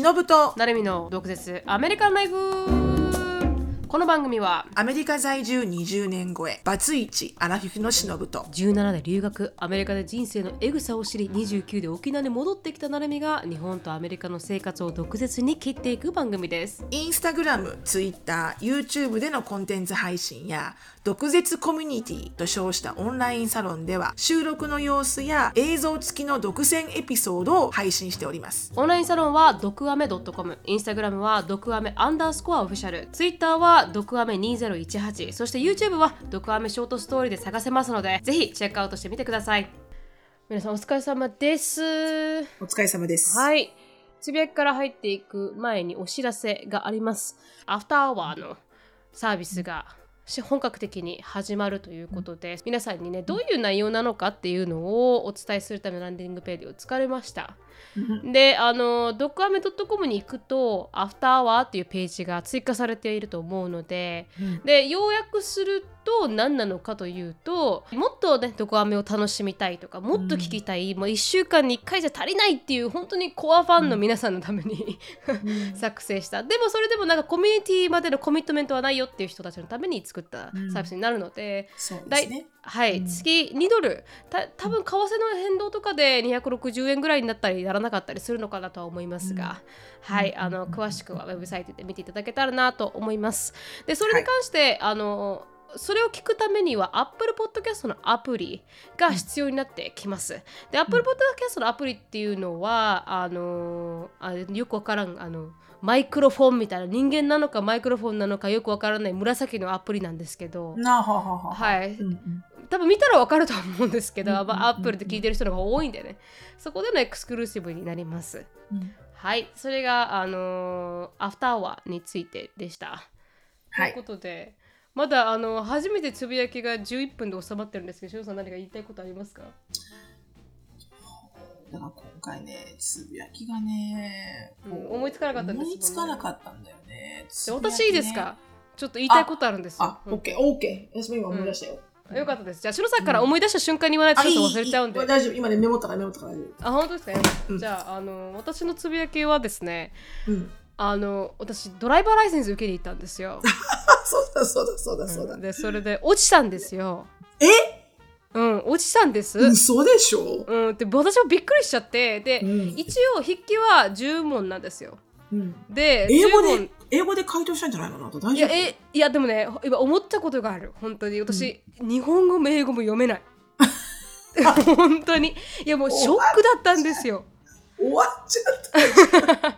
忍と。成海の毒舌。アメリカンライフ。この番組はアメリカ在住20年超えバツイチアラフィフのしのぶと17で留学アメリカで人生のエグさを知り29で沖縄に戻ってきたなるみが日本とアメリカの生活を毒舌に切っていく番組です。インスタグラム、ツイッター、YouTube でのコンテンツ配信や毒舌コミュニティと称したオンラインサロンでは収録の様子や映像付きの独占エピソードを配信しております。オンラインサロンは毒アメ .com インスタグラムは毒アメアンダースコアオフィシャルツイッターは毒アメ2018そして YouTube は毒アメショートストーリーで探せますのでぜひチェックアウトしてみてください皆さんお疲れ様ですお疲れ様ですはい。つぶやきから入っていく前にお知らせがあります。アフターアワーのサービスがし本格的に始まるということで、皆さんにね、どういう内容なのかっていうのをお伝えするためのランディングページを作れました。で、あの、ドッグアメ .com に行くと、アフターアワーっていうページが追加されていると思うので、で、要約すると何なのかというと、もっとね、ドクアメを楽しみたいとか、もっと聞きたい、もう1週間に1回じゃ足りないっていう、本当にコアファンの皆さんのために、作成した。でもそれでもなんかコミュニティまでのコミットメントはないよっていう人たちのために作ったサービスになるので、そうだいですねはい、月2ドル。た多分為替の変動とかで260円ぐらいになったりならなかったりするのかなとは思いますが、はいあの詳しくはウェブサイトで見ていただけたらなと思います。でそれに関して、あのそれを聞くためには Apple Podcast のアプリが必要になってきます。で、Apple Podcast のアプリっていうのは、あのあよくわからん、あの、マイクロフォンみたいな人間なのかマイクロフォンなのかよくわからない紫のアプリなんですけど、ははははい。うんうん多分見たらわかると思うんですけど、うんうんうんうんまあ、Apple で聞いてる人の方が多いんでね、そこでのエクスクルーシブになります。うんはい、それが、あのアフターアワーについてでした。はいということで、まだあの初めてつぶやきが11分で収まってるんですけど、しおさん何か言いたいことありますか？だから今回ねつぶやきがねうん思いつかなかったんですね思いつかなかったんだよねじゃあ私いいですか？ちょっと言いたいことあるんですよ。あ、オッケー、オッケー。私も今思い出したよ。うんよかったです。じゃあ、しのさんから思い出した瞬間に言わないとちょっと忘れちゃうんで。あいいいい大丈夫。今ね、メモったからメモったから大丈あ、本当ですか、うんじゃあ、あの、私のつぶやきはですね、夫。うん。あの、私、ドライバーライセンス受けに行ったんですよ。あ、そうだそうだそうだそうだ。で、それで落ちたんですよ。え？うん、落ちたんです。嘘でしょ？うん、で、私もびっくりしちゃって、で、うん一応筆記は10問なんですよ。うん。で、英語10問で、英語で回答したんじゃないの？あなた大いや、丈夫え、いや、でもね、今思ったことがある。本当に。私、日本語も英語も読めない。本当に。いや、もうショックだったんですよ。終わっちゃった。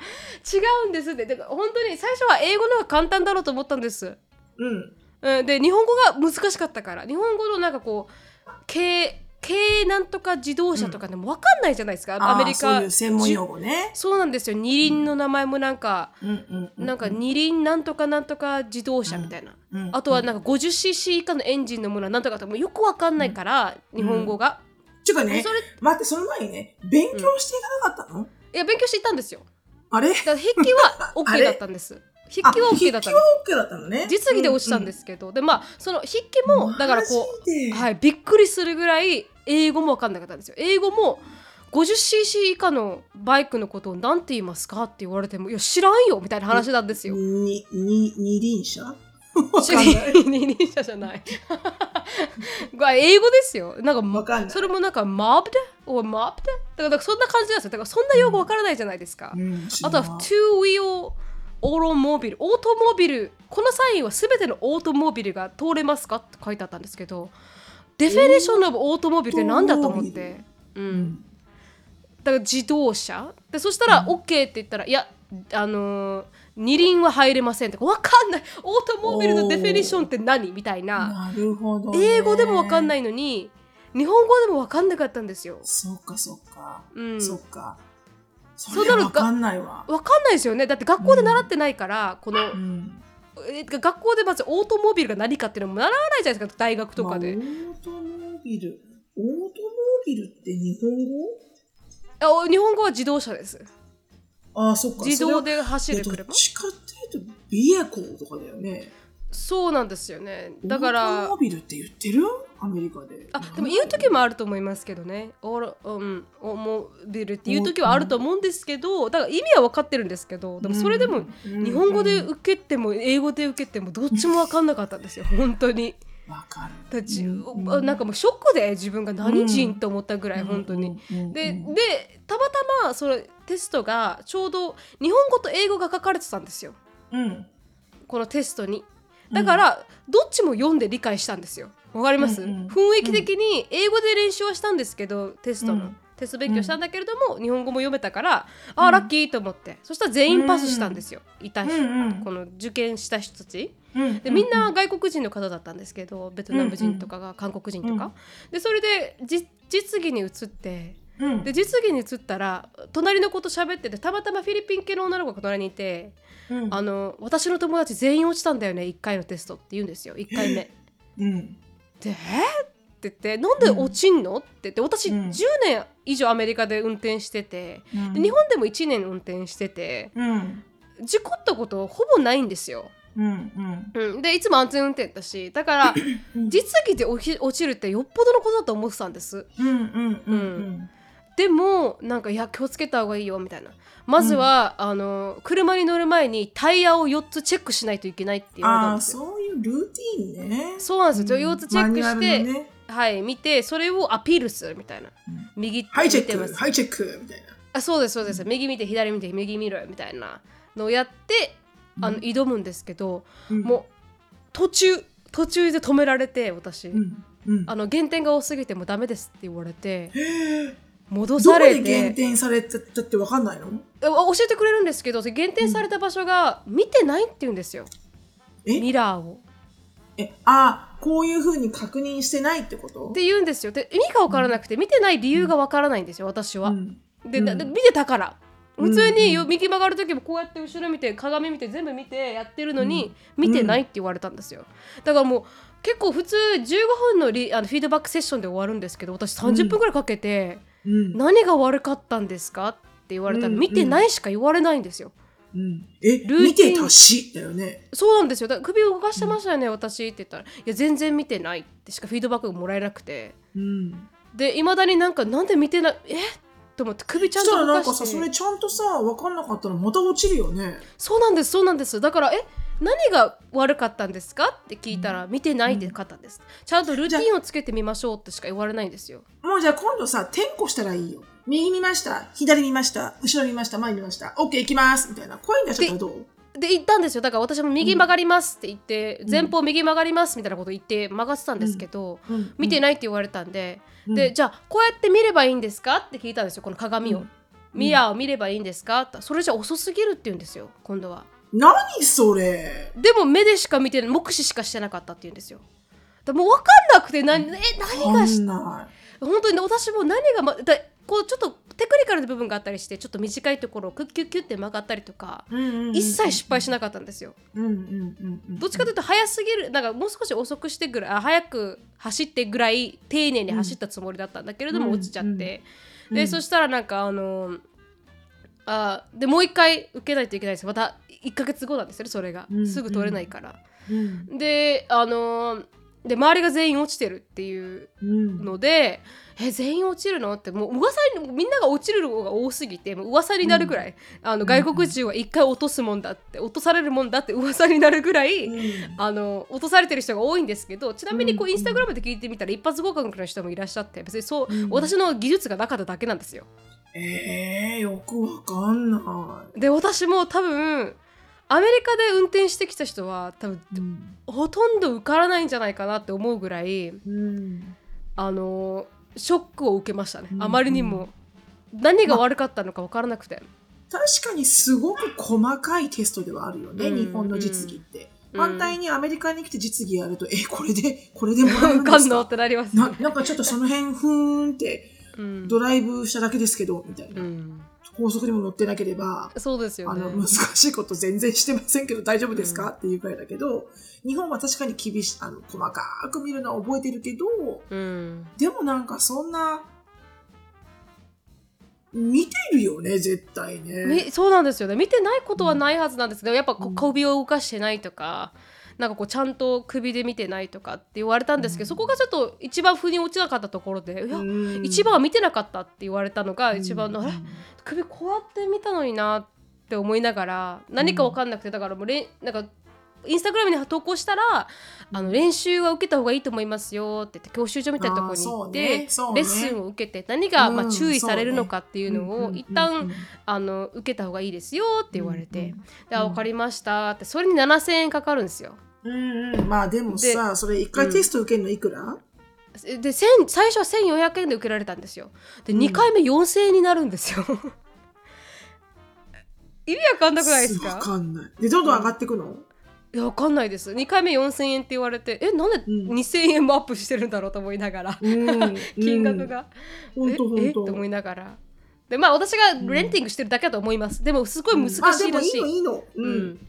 違うんですって。だから本当に最初は英語の方が簡単だろうと思ったんです。うん。うん、で、日本語が難しかったから。日本語のなんかこう、軽、軽なんとか自動車とかでも分かんないじゃないですか。アメリカ。そういう専門用語ね。そうなんですよ。二輪の名前もなんか、うんうんうん。なんか二輪なんとかなんとか自動車みたいな。うんあとはなんか 50cc 以下のエンジンのものはなんとかともうよくわかんないから、日本語が。ちゅうかねそれ、待って、その前にね、勉強していかなかったの？いや、勉強していったんですよ。あれ？筆記は OK だったんです。筆記は OK だった OK だったのね。実技で落ちたんですけど、で、まあ、その筆記も、だからこう、はい、びっくりするぐらい英語もわかんなかったんですよ。英語も 50cc 以下のバイクのことを何て言いますかって言われても、いや、知らんよみたいな話なんですよ。に、に、二輪車？二輪車じゃない。英語ですよ。なんか、それもなんか、マブで？おマブで？だから、そんな感じなんですよ。だから、そんな用語わからないじゃないですか。うんあとは、two wheel オートモビル。オートモビル。このサインは全てのオートモビルが通れますか？って書いてあったんですけど、デフィニッションのオートモビルって何だと思って？う。うんんだから自動車？でそしたら OK って言ったら、いやあのー二輪は入れませんとかわかんないオートモビルのデフィニッションって何？みたいななるほど、ね。英語でもわかんないいのに日本語でもわかんなかったんですよ。そっかそっか。うん、そっか。そそうなるれはわかんないわ。わかんないですよねだって学校で習ってないから、このうん。え学校でまずオートモビルが何かっていうのも習わないじゃないですか大学とかで、まあオートモビル。オートモビルって日本語？あ日本語は自動車ですああ、そっか。自動で走る車っちかっていうと、ビエコーとかだよね。そうなんですよねだからオートモビルって言ってる？アメリカで。あでも言う時もあると思いますけどね。おろうん、思ビるっていう時はあると思うんですけど、だから意味は分かってるんですけど、でもそれでもうん日本語で受けても英語で受けてもどっちも分かんなかったんですよ、本当に。わかだちうんなんかもうショックで自分が何人と思ったぐらい、る本当に。うんでうん。でたまたまそのテストがちょうど日本語と英語が書かれてたんですよ。うん。このテストに。だから、どっちも読んで理解したんですよわかります、うんうん。雰囲気的に英語で練習はしたんですけどテストの、うん。テスト勉強したんだけれども、日本語も読めたからあうん。ーラッキーと思って。そしたら全員パスしたんですよ、いた人、うんうん。この受験した人たち。うんでみんな外国人の方だったんですけどベトナム人とかが韓国人とか、うん。でそれでじ実技に移ってうん。で実技に移ったら隣の子と喋っててたまたまフィリピン系の女の子が隣にいて、うん。あの私の友達全員落ちたんだよね1回のテストって言うんですよ。1回目。うんで「えっ?」って言って「なんで落ちんの?」って言って私うん10年以上アメリカで運転しててうんで日本でも1年運転しててうん事故ったことほぼないんですよ。うんうんうん、でいつも安全運転だしだからうん実技で落ちるってよっぽどのことだと思ってたんです。うんうんうんでもなんかいや気をつけた方がいいよみたいな。まずは、あの車に乗る前にタイヤを4つチェックしないといけないって言われたああんですよ。そういうルーティンね。そうなんですよ、4つチェックして、ね。はい見てそれをアピールするみたいな、うん右はいチェ見てます。ックはいチェックみたいな。あそうですそうです、右見て左見て右見ろよみたいなのをやってあのうん挑むんですけど、うん。もう途中途中で止められて私、うん。うん。あの減点が多すぎてもうダメですって言われて戻どこされて。で減点されたってわかんないの？あ教えてくれるんですけど減点された場所が見てないって言うんですよ、え？ミラーを。えああこういうふうに確認してないってこと？って言うんですよ。で意味が分からなくて見てない理由が分からないんですよ私は。うん。で、見てたから。普通に右曲がる時もこうやって後ろ見て鏡見て全部見てやってるのに、見てないって言われたんですよ。だからもう結構普通15分のリあのフィードバックセッションで終わるんですけど私30分ぐらいかけて、うん。何が悪かったんですかって言われたら、うん見てないしか言われないんですよ。うん。えルー見ティン。てたしだよね。そうなんですよ。だ首を動かしてましたよね、私って言ったら「いや全然見てない」ってしかフィードバックがもらえなくて。うん。でいまだになんかなんで見てないえ？と思って首ちゃんそしたらなんと動かして。かさそれちゃんとさ分かんなかったらまた落ちるよね。そうなんですそうなんです。だからえ？何が悪かったんですか？って聞いたら、見てないで方です。ちゃんとルーティンをつけてみましょうってしか言われないんですよ。もうじゃあ今度さ転校したらいいよ。右見ました左見ました後ろ見ました前見ました。OK 行きますみたいな。声になっちゃったらどう？で言ったんですよ。だから私も右曲がりますって言って、うん前方右曲がりますみたいなこと言って曲がってたんですけど、うん。見てないって言われたんで、うん。でじゃあこうやって見ればいいんですか？って聞いたんですよ。この鏡を、うん。ミラーを見ればいいんですか？ってそれじゃ遅すぎるって言うんですよ今度は何それ？でも目でしか見てない目視しかしてなかったって言うんですよ。だもう分かんなくて何え何がし本当に私も何が、ま、だこうちょっとテクニカルな部分があったりしてちょっと短いところをクッキュッキュッて曲がったりとか一切失敗しなかったんですよ。どっちかというと早すぎるなんかもう少し遅くしてぐらいあ早く走ってぐらい丁寧に走ったつもりだったんだけれどもうん落ちちゃって、うんで、うん。そしたらなんかあのあでもう一回受けないといけないんですよ。また1ヶ月後なんですよねそれが、うん。すぐ取れないから、うん。であので周りが全員落ちてるっていううん。ので、え全員落ちるの？ってもう噂にみんなが落ちるのが多すぎてもう噂になるぐらい、あの外国人は一回落とすもんだって落とされるもんだって噂になるぐらい、うん。あの落とされてる人が多いんですけどちなみにこううんインスタグラムで聞いてみたら一発合格の人もいらっしゃって別にそう、うん。私の技術がなかっただけなんですよ。えー、よくわかんなで私も多分アメリカで運転してきた人は多分、い。うん。ほとんど受からないんじゃないかなって思うぐらいうん。あのショックを受けましたね、うん。あまりにも。何が悪かったのか分からなくて、確かにすごく細かいテストではあるよね、うん。日本の実技って。うん。反対にアメリカに来て実技やると、え、これで、これでもらえるん受か？んのっですかてなります。ななんかちょっとその辺、ふーんって、うん。ドライブしただけですけど、みたいな。うん。高速にも乗ってなければ、そうですよね。あの、難しいこと全然してませんけど大丈夫ですか、っていうくらいだけど、日本は確かに厳しい、あの、細かく見るのは覚えてるけど、うん。でもなんかそんな、見てるよね、絶対ね。みそうなんですよね。見てないことはないはずなんですけどやっぱこうん。首を動かしてないとかなんかこうちゃんと首で見てないとかって言われたんですけど、そこがちょっと一番腑に落ちなかったところでいや、うん一番は見てなかったって言われたのが一番の、うん。あれ首こうやって見たのになって思いながら何か分かんなくてだからもうれんなんかインスタグラムに投稿したらあの練習は受けた方がいいと思いますよって言って教習所みたいなところに行って、ねね。レッスンを受けて何が、まあ、うん注意されるのかっていうのをそうね一旦、うんうんうんあの受けた方がいいですよって言われて、うんうんであ分かりましたってそれに7000円かかるんですよ。うんうん、まあでもさ、それ一回テスト受けるのいくら、で1000最初は1400円で受けられたんですよ。で2回目4000円になるんですよ。意味わかんなくないですか？わかんない。で、どんどん上がっていくの、いやわかんないです。2回目4000円って言われてえなんでうん。2000円もアップしてるんだろうと思いながら、うん、金額が、うん。え。え？って思いながら。でまあ私がレンティングしてるだけだと思います、でもすごい難しいらしい、あ、でもいいのいいの。ううんん。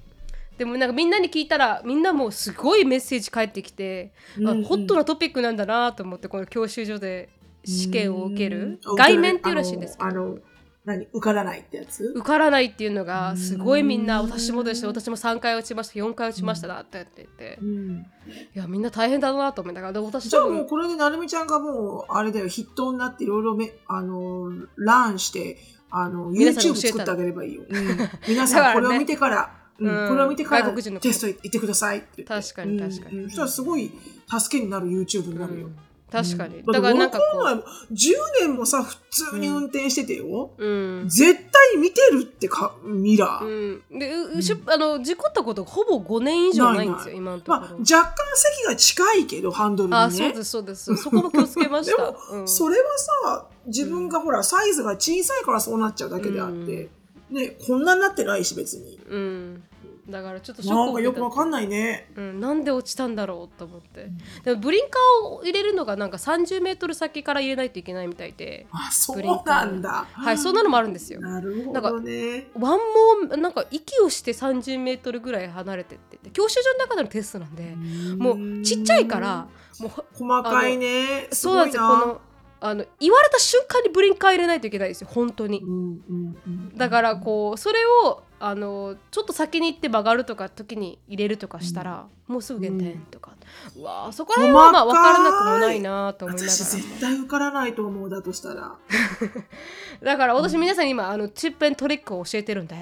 でもなんかみんなに聞いたらみんなもうすごいメッセージ返ってきて、うんあホットなトピックなんだなと思ってこの教習所で試験を受けるうん。外面っていうらしいんですけど。何受からないってやつ？受からないっていうのがすごいみんなうん私もです私も3回落ちました4回落ちましただって言って。うん。いやみんな大変だなと思いながらで私じゃあもうこれでなるみちゃんがもう、あれだよ、筆頭になっていろいろめ、あの、ランして、あの、YouTube 作ってあげればいいよ。うん、皆さんこれを見てから、うんうん。これを見てから外国人の方テスト行ってくださいって。確かに確かに。そしたらすごい助けになる YouTube になるよ。うん。確かに、うん。だからなんかこだって俺この前10年もさ、普通に運転しててよ。ううん。絶対見てるってか、ミラー。うん、でううしゅあの事故ったことほぼ5年以上ないんですよ今のところ、まあ、若干席が近いけど、ハンドルにね。あそうですそうです。そこも気をつけました。でもうん。それはさ、自分がほら、サイズが小さいからそうなっちゃうだけであって、ね、こんなになってないし、別に。うん、だからちょっとショッなんかクを受けた。よくわかんないね。うん、なんで落ちたんだろうと思って。でもブリンカーを入れるのがなんか30メートル先から入れないといけないみたいで。あ、そうなんだ。はいそんなのもあるんですよ。なるほどね。ワンモーなんか息をして30メートルぐらい離れてって。教習所の中でのテストなんでもうちっちゃいからもうほ細かいね。すそうなんですよ。このあの言われた瞬間にブリンカー入れないといけないですよ本当に。うんうんうんだからこうそれをあのちょっと先に行って曲がるとか時に入れるとかしたら、もうすぐ減点とか、うわあそこら辺はまあ分からなくもないなと思いなが私絶対受からないと思うだとしたら。ら だから私皆さんに今あのチップエントリックを教えてるんで、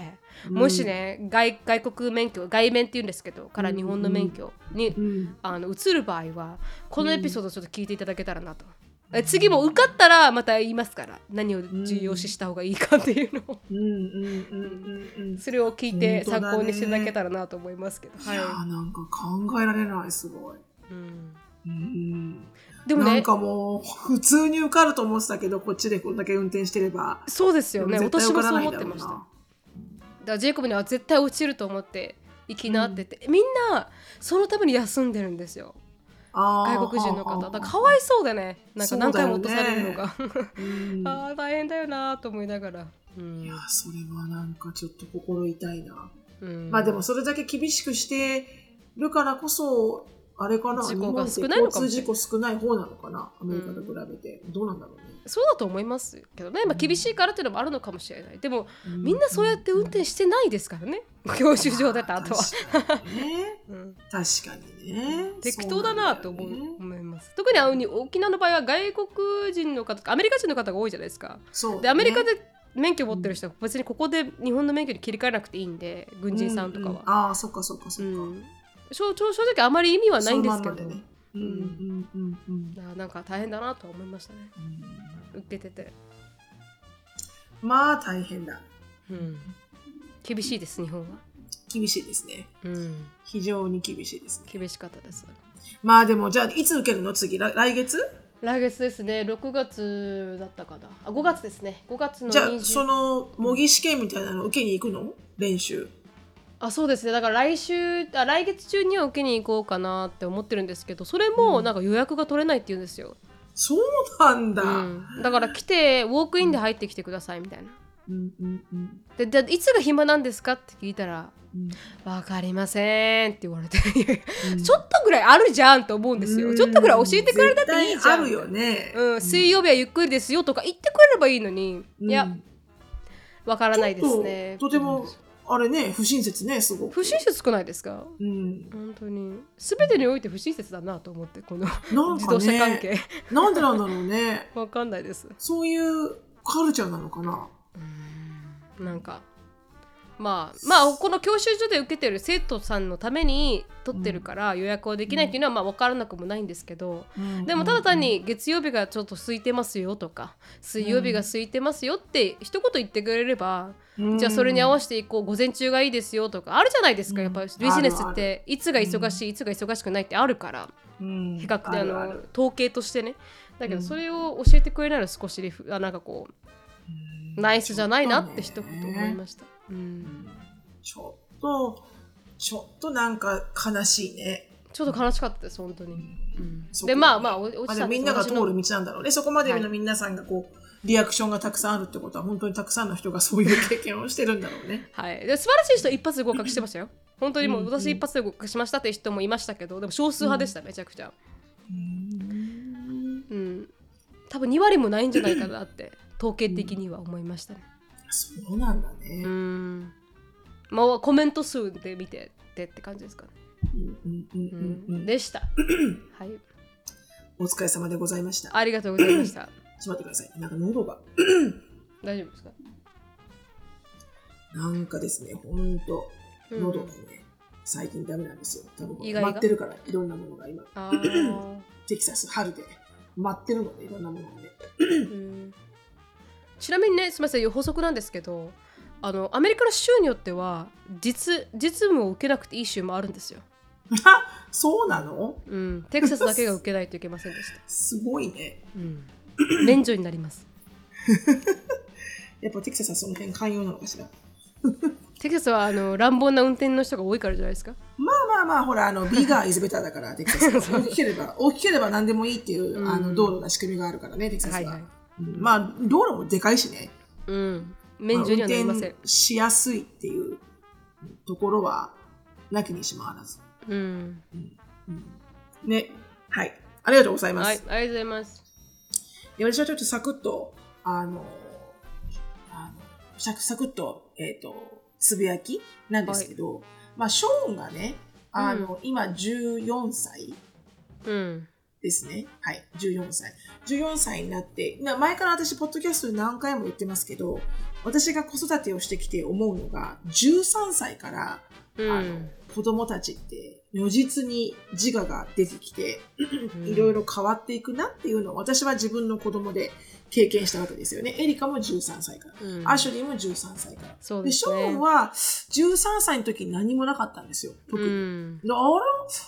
もしね外外国免許外免っていうんですけどから日本の免許に、うん。あの移る場合はこのエピソードちょっと聞いていただけたらなと。え次も受かったらまた言いますから。何を重要視した方がいいかっていうのを、うん。うん。うん。うん。うん。それを聞いて参考にしていただけたらなと思いますけど、いやーなんか考えられないすごい。うん。うん。でもね。なんかもう普通に受かると思ってたけどこっちでこんだけ運転してれば。そうですよね。私もそう思ってました。だからジェイコブには絶対落ちると思って行きなって言って、みんなそのために休んでるんですよ外国人の方。だからかはわいそうでね。なんか何回も落とされるのが、あはあ大変だよなと思いながら、うん。いやそれはなんかちょっと心痛いな、うん。まあでもそれだけ厳しくしてるからこそあれかな事故が少ないのかもしれない交通事故少ない方なのかなアメリカと比べて、どうなんだろうね、そうだと思いますけどね、まあ、厳しいからっていうのもあるのかもしれない。でもうみんなそうやって運転してないですからね。教習所出た後は、確かにね。うん。確かにね。適当だなと思います。特に沖縄の場合は外国人の方アメリカ人の方が多いじゃないですか。そうだね。でアメリカで免許持ってる人は別にここで日本の免許に切り替えなくていいんで軍人さんとかは、ううああそっかそっかそっか、うん。正直あまり意味はないんですけど、ねうん。うん。うん。うん。ななん。か大変だなと思いましたねうん。受けてて、まあ大変だうん、厳しいです日本は、厳しいですねうん、非常に厳しいですね厳しかったですまあでもじゃあいつ受けるの次来月来月ですね6月だったかなあ5月ですね5月のじゃあその模擬試験みたいなの受けに行くの練習あそうですね。だから来週あ来月中には受けに行こうかなって思ってるんですけどそれもなんか予約が取れないって言うんですよ、そうなんだ、うん、だから来てウォークインで入ってきてくださいみたいな。うんうんうん。ででいつが暇なんですかって聞いたらうん「わかりません」って言われて。うん。ちょっとぐらいあるじゃんと思うんですよ。ちょっとぐらい教えてくれたっていいじゃん。あるよね、うん、水曜日はゆっくりですよとか言ってくれればいいのに、うん。いやわからないですね。とてもあれね、不親切ね、すごく。不親切くないですか？うん。本当に全てにおいて不親切だなと思ってこのなんか自動車関ね、係なんでなんだろうね。わかんないですそういうカルチャーなのかな。なんかまあまあこの教習所で受けてる生徒さんのために取ってるから予約をできないっていうのはまあ分からなくもないんですけど、でもただ単に月曜日がちょっと空いてますよとか水曜日が空いてますよって一言言ってくれれば、じゃあそれに合わせていこう午前中がいいですよとかあるじゃないですか、やっぱり。ビジネスっていつが忙しい、いつが忙しくないってあるからうん、比較的あの統計としてね。だけうん。どそれを教えてくれなら少しリフあなんかこうナイスじゃないなって一言思いました。うんちょっと、ちょっとなんか悲しいね。ちょっと悲しかったです、本当に。うんで、まあまあ、お落まあ、ちたみんなが通る道なんだろうね。そこまでの皆さんがこう、リアクションがたくさんあるってことは、本当にたくさんの人がそういう経験をしてるんだろうね。はい。で素晴らしい人一発で合格してましたよ。本当にもううん私一発で合格しましたって人もいましたけど、でも少数派でした、めちゃくちゃ。うん。多分2割もないんじゃないかなって、統計的には思いましたね。そうなんだうね。ん。まあ、コメント数で見てってって感じですかね。うんうんうんううんうんん。でした。はい。お疲れ様でございました。ちょっありがとうございました。と待ってください。なんか喉が。大丈夫ですか？なんかですね、ほんと、うん喉がね、最近ダメなんですよ。多分待ってるから、いろんなものが今、テキサス、春で待ってるので、いろんなものがね。うんちなみにねすみません補足なんですけどあのアメリカの州によっては実実務を受けなくていい州もあるんですよ、そうなの？うん、テキサスだけが受けないといけませんでした、すごいね。うん、免除になります。やっぱテキサスはその辺寛容なのかしら？テキサスはあの乱暴な運転の人が多いからじゃないですか？まあまあまあ、ほら、あの、ビガーイズベターだから、テキサスは。大きければ、大きければ何でもいいっていう、うん。あの、道路の仕組みがあるからね、テキサスは。はいはい、うんまあ、道路もでかいしね。うん、免除にはなりません。運、転しやすいっていうところは、なきにしもあらず。うん、ね。はい。ありがとうございます。はい。ありがとうございます。で私はちょっとサクッと、あの、あのサクサクッと、えっ、と、つぶやきなんですけど、まあ、ショーンがね、あの、今14歳。うんですね。はい。14歳。14歳になって、な前から私、ポッドキャストで何回も言ってますけど、私が子育てをしてきて思うのが、13歳から、うんあの、子供たちって、如実に自我が出てきて、うんいろいろ変わっていくなっていうのを私は自分の子供で経験したわけですよね。エリカも13歳から。うんアシュリーも13歳から。で、ショーンは13歳の時に何もなかったんですよ。特に。うんであれ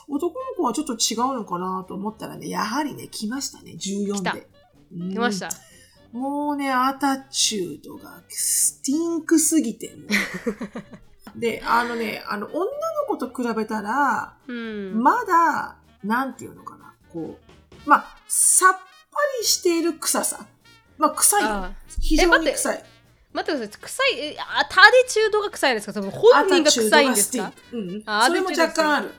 男の子はちょっと違うのかなと思ったらね、やはりね、来ましたね、14来たで。うん来ましたもうね、アタチュードがスティンクすぎて。で、あのね、あの、女の子と比べたら、うんまだ、なんていうのかな、こう、まあ、さっぱりしている臭さ。まあ、臭い。よ。あ。非常に臭い。待ってください。臭い。えあタデチュードが臭いんですか？その本人が臭いんですか？うん。あそれも若干ある。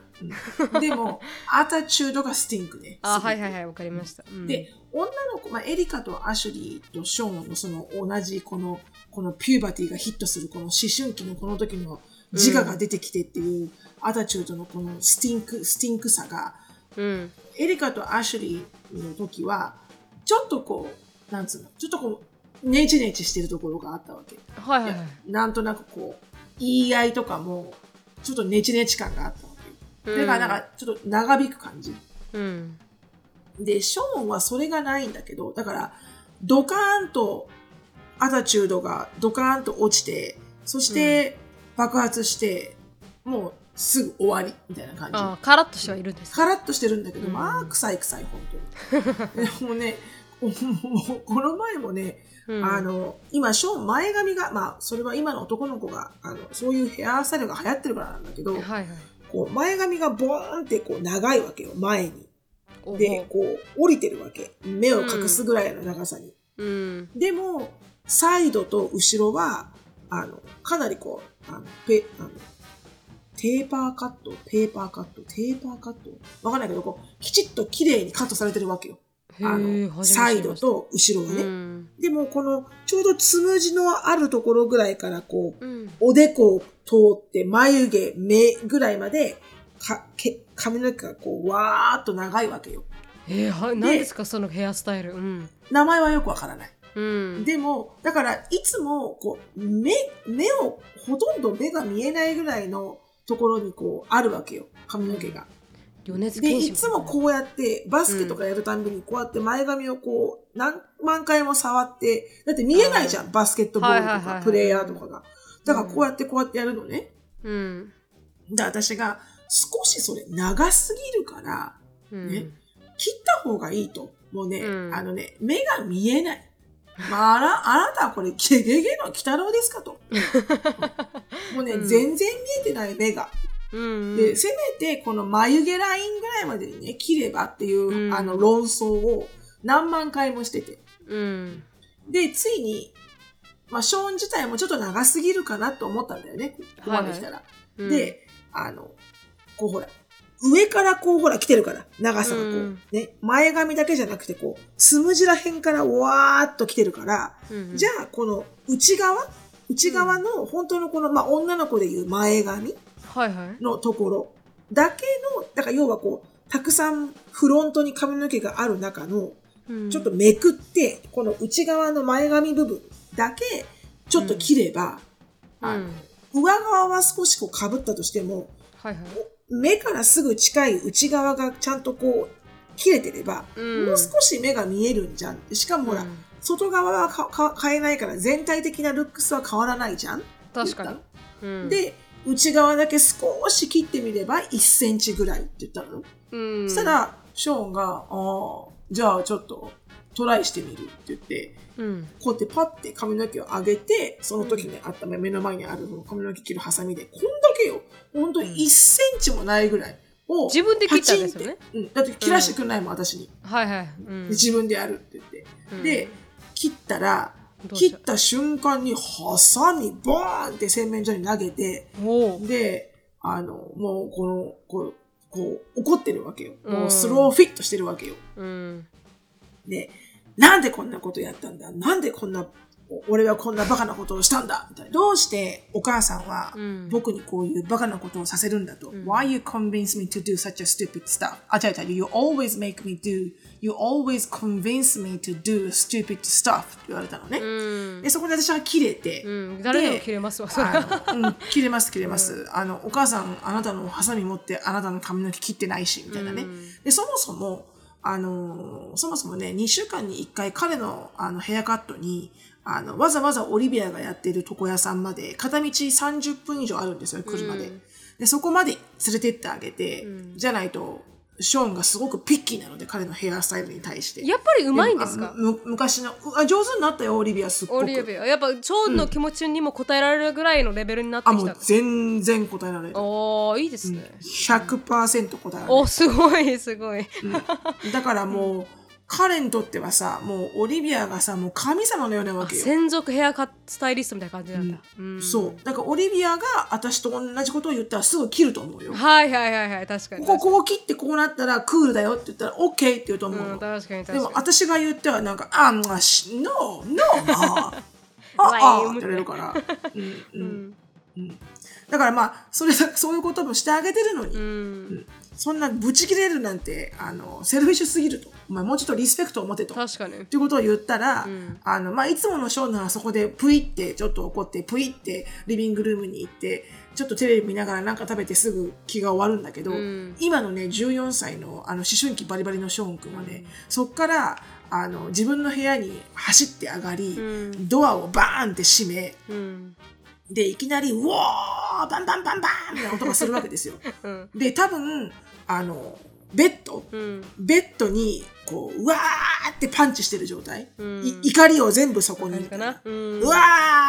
うん。でも、 attitude が stink ね。あはいはいはい。わかりました、うん。で、女の子、まあ、エリカとアシュリーとショーンのその同じこの、この puberty がヒットするこの思春期のこの時の自我が出てきてっていう、 attitude のこの stink、stink さが、うん。エリカとアシュリーの時は、ちょっとこう、なんつうの、ちょっとこう、ネチネチしてるところがあったわけ。はいはいはいなんとなくこう、言い合いとかも、ちょっとネチネチ感があったわけ。だからなんか、ちょっと長引く感じ。うんで、ショーンはそれがないんだけど、だから、ドカーンと、アタチュードがドカーンと落ちて、そして爆発して、もうすぐ終わり、みたいな感じ。あカラッとしてはいるんですカラッとしてるんだけど、うんまあ、臭い臭い、本当に。でもうこの前もね、うんあの、今、ショーン前髪が、まあ、それは今の男の子が、あの、そういうヘアスタイルが流行ってるからなんだけど、はいはいこう、前髪がボーンってこう長いわけよ、前に。おで、こう、降りてるわけ。目を隠すぐらいの長さに。うんでも、サイドと後ろは、あの、かなりこう、あの、ペ、あの、 taper cut、paper cut、taper cut？わかんないけど、こう、きちっと綺麗にカットされてるわけよ。あの、サイドと後ろがね。うんでも、この、ちょうどつむじのあるところぐらいから、こう、うんおでこを通って、眉毛、目ぐらいまで、か、け、髪の毛がこう、わーっと長いわけよ。えー、は何ですか？そのヘアスタイルうん名前はよくわからない。うんでも、だから、いつも、こう、目、目を、ほとんど目が見えないぐらいのところに、こう、あるわけよ。髪の毛が。で、余熱検いつもこうやって、バスケとかやるたんびに、こうやって前髪をこう、何万回も触って、だって見えないじゃん、バスケットボールとか、プレイヤーとかが。だからこうやってこうやってやるのね。うんで、私が、少しそれ長すぎるから、うんね切った方がいいと。もうね、うんあのね、目が見えない。まあ、あら、あなたはこれ、ゲゲゲの鬼太郎ですかと。もうね、うん全然見えてない目が。うんで、せめてこの眉毛ラインぐらいまでにね、切ればっていう、うん。あの論争を何万回もしてて。うん。で、ついに、まあ、ショーン自体もちょっと長すぎるかなと思ったんだよね。ここまで来たら。うんで、あの、こうほら、上からこうほら来てるから、長さがこう、うんね、前髪だけじゃなくてこう、つむじら辺からわーっと来てるから、うん。じゃあこの内側？内側の本当のこの、まあ、女の子でいう前髪のところ。だけの、だから要はこう、たくさんフロントに髪の毛がある中の、うん。ちょっとめくって、この内側の前髪部分だけ、ちょっと切れば、上側は少しこう被ったとしても、目からすぐ近い内側がちゃんとこう、切れてれば、うん。もう少し目が見えるんじゃん。しかもほら、うん。外側はかか変えないから全体的なルックスは変わらないじゃん。確かに。うん。で、内側だけ少し切ってみれば1センチぐらいって言ったの？うんそしたら、ショーンが、ああ、じゃあちょっとトライしてみるって言って、うんこうやってパッて髪の毛を上げて、その時にあった目の前にある髪の毛切るハサミで、こんだけよ。本当に1センチもないぐらいを、自分で切ったんですよね？パチンって。うん。だって切らしてくんないもん、私に。はいはいうん自分でやるって言って。うんで、切ったら、切った瞬間にハサミボーンって洗面所に投げて、で、あの、もうこの、こう、こう怒ってるわけよ。もううんスローフィットしてるわけよ。うん。で、なんでこんなことやったんだ？なんでこんな、お俺はこんなバカなことをしたんだみたいな。どうしてお母さんはうん僕にこういうバカなことをさせるんだと。ん Why you convince me to do such a stupid stuff? あ、違う違う。You always make me do, you always convince me to do stupid stuff って言われたのね。うんで、そこで私は切れて、うん誰でも切れますわそれはあのうん、切れます切れます、あのお母さんあなたのハサミ持ってあなたの髪の毛切ってないしみたいなね、うんでそもそもあのそもそもね2週間に1回彼のあのヘアカットにあのわざわざオリビアがやっている床屋さんまで片道30分以上あるんですよ車で,、うん。でそこまで連れてってあげて、うん。じゃないとショーンがすごくピッキーなので彼のヘアスタイルに対して。やっぱりうまいんですか？昔のあ上手になったよオリビアすっごく。オリビア。やっぱショーンの気持ちにも応えられるぐらいのレベルになってあもうきた全然答えられる。おーいいですね、100%答えられおすごいすごい。る。だからもう、彼にとってはさ、もうオリビアがさ、もう神様のようなわあけよ。専属ヘアカットスタイリストみたいな感じなんだ、うん。そう。だからオリビアが私と同じことを言ったらすぐ切ると思うよ。はいはいはいはい確かに。こここう切ってこうなったらクールだよって言ったら OK って言うと思うの。うん、確かに確かでにも私が言ってはなんか、あ、まあ、し No, No, ああ、って言われるから。うんううん。ん。だからまあ、それ、そういうこともしてあげてるのに、うんそんなブチ切れるなんて、あの、セルフィッシュすぎると。お前もうちょっとリスペクトを持てと。確かに。っていうことを言ったら、ん。あの、まあ、いつものショーンならそこでプイってちょっと怒って、プイってリビングルームに行って、ちょっとテレビ見ながらなんか食べてすぐ気が終わるんだけど、うん。今のね、14歳のあの思春期バリバリのショーン君はね、そっから、あの、自分の部屋に走って上がり、うん。ドアをバーンって閉め、うんで、いきなり、うおーバンバンバンバンみたいな音がするわけですよ。うんで、多分、あの、ベッド、うんベッドに、こう、うわーってパンチしてる状態。うんい怒りを全部そこに。うんうわ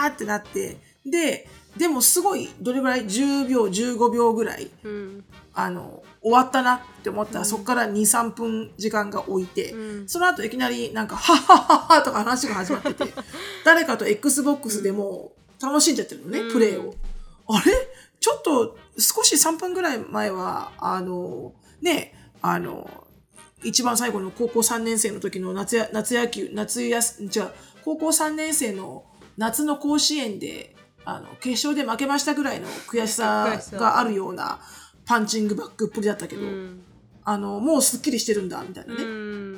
ーってなって。で、でもすごい、どれぐらい ?10 秒、15秒ぐらい、うんあの、終わったなって思ったら、そこから2、3分時間が置いて、うんその後いきなりなんか、はっはっはっはとか話が始まってて、誰かと XBOX でもう楽しんじゃってるのね、うん。プレイを。あれ？ちょっと少し3分ぐらい前は、あの、ね、あの、一番最後の高校3年生の時の夏や夏野球、夏やす、違う、高校3年生の夏の甲子園で、あの、決勝で負けましたぐらいの悔しさがあるようなパンチングバックっぷりだったけど、うん。あの、もうすっきりしてるんだ、みたいなね。うだかん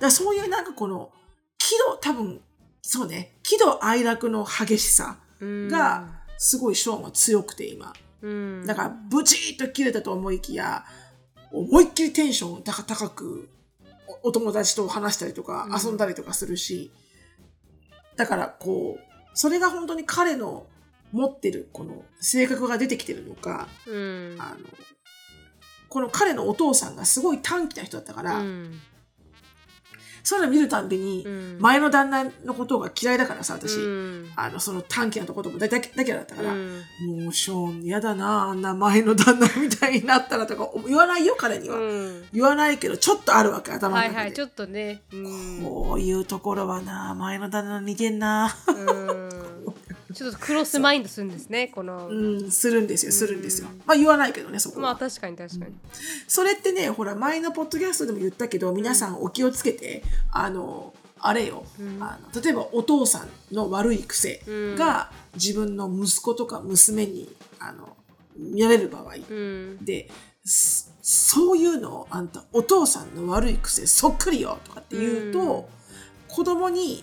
らそういうなんかこの、喜怒、多分、そうね、喜怒哀楽の激しさうんが、すごいショーンは強くて今。うん。だから、ブチッと切れたと思いきや、思いっきりテンション高高く、おお友達と話したりとか、うん。遊んだりとかするし、だから、こう、それが本当に彼の持ってる、この性格が出てきてるのか、うん。あの、この彼のお父さんがすごい短気な人だったから、うんそういうの見るたんびに、うん前の旦那のことが嫌いだからさ、私。うんあの、その短気なとこともだだだけだったから、うんもう、ショーン、嫌だな、あんな前の旦那みたいになったらとか言わないよ、彼には。うん言わないけど、ちょっとあるわけ、頭の中で。はいはいちょっとねうんこういうところはな、前の旦那に似てんな。うんちょっとクロスマインドするんですねこの。うん、するんですよ、するんですよ。まあ言わないけどね、そこは。まあ確かに確かに。それってね、ほら、前のポッドキャストでも言ったけど、皆さんお気をつけて、あの、あれよ、あの例えばお父さんの悪い癖が自分の息子とか娘に、あの、見られる場合、うん。で、そそういうのをあんたお父さんの悪い癖そっくりよとかって言うと、子供に、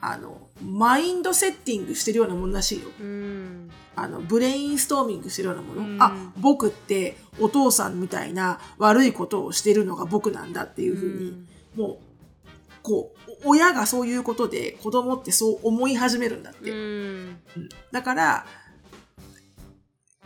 あの、マインドセッティングしてるようなもんらしいよ。うんあの、ブレインストーミングしてるようなもの。うんあ、僕ってお父さんみたいな悪いことをしてるのが僕なんだっていうふうに、もう、こう、お親がそういうことで子供ってそう思い始めるんだって。うんうんだから、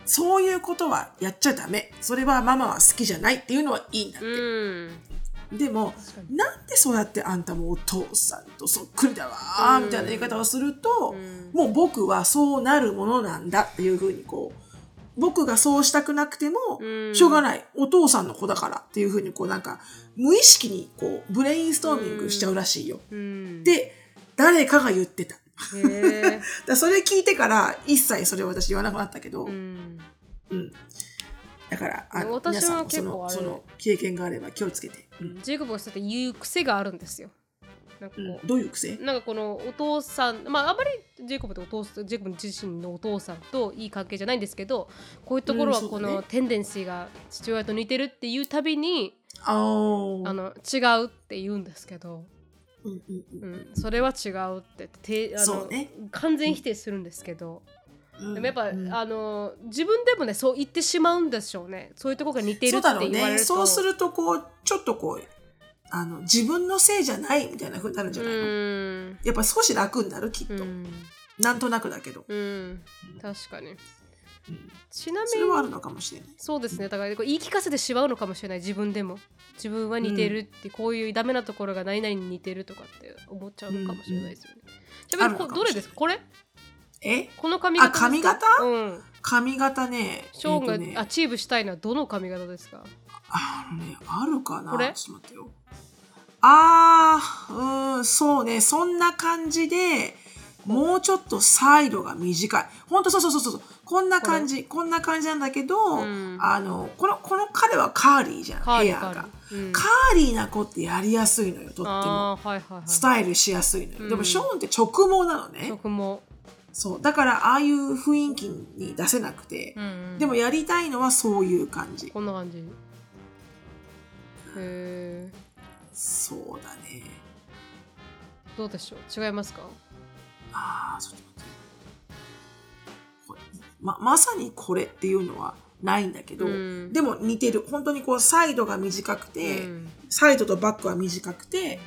そういうことはやっちゃダメ。それはママは好きじゃないっていうのはいいんだって。うんでも、なんでそうやってあんたもお父さんとそっくりだわみたいな言い方をすると、うんもう僕はそうなるものなんだっていうふうにこう、僕がそうしたくなくても、うんしょうがない。お父さんの子だからっていうふうにこうなんか、無意識にこう、ブレインストーミングしちゃうらしいよ。うんで、誰かが言ってた。だそれ聞いてから一切それを私言わなくなったけど、うんうん。だから、あの私は結構あれのその経験があれば気をつけて。うん。ジェイコブがそうやって言う癖があるんですよ。なんかこう、うん。どういう癖？なんかこのお父さんまああんまりジェイコブとお父さんジェイコブ自身のお父さんといい関係じゃないんですけどこういうところはこのテンデンシーが父親と似てるっていうたびに、あー。あの違うって言うんですけど、うんうんうん。うん、それは違うっててあのね。完全否定するんですけど、うんでもやっぱ、うん。あの自分でもねそう言ってしまうんでしょうね。そういうところが似てるって。言われると。そうすると、こう、ちょっとこう、あの、自分のせいじゃないみたいな風になるんじゃないの、うん。やっぱ少し楽になる、きっと。うん。なんとなくだけど。うん。確かに。うん。ちなみそれはあるにのかもしれない。そうですね。だからこう言い聞かせてしまうのかもしれない。自分でも。自分は似てるって、こういうダメなところが何々に似てるとかって思っちゃうのかもしれないですよね、ちなみにどれですか？これ？え？この髪型あ髪型？うん髪型ね。ショーンが、えーとね achieve したいのはどの髪型ですか？あのね、あるかな？これ？ちょっと待ってよ。あー、うん、そうね、そんな感じで、もうちょっとサイドが短い。ほんとそうそうそうそう。こんな感じ、こんな感じなんだけど、うんあの、この、この彼は curly じゃん、 curly hair が。 curly うんカーリーな子ってやりやすいのよ、とっても。あーはいはいはいスタイルしやすいのよ。うんでも、ショーンって直毛なのね。食も、そう。だから、ああいう雰囲気に出せなくて、うんうんでもやりたいのはそういう感じ。こんな感じへえそうだね。どうでしょう？違いますか？ああ、ちょっと待って。ま、まさにこれっていうのはないんだけど、うんでも似てる。本当にこう、サイドが短くて、うんサイドとバックは短くて、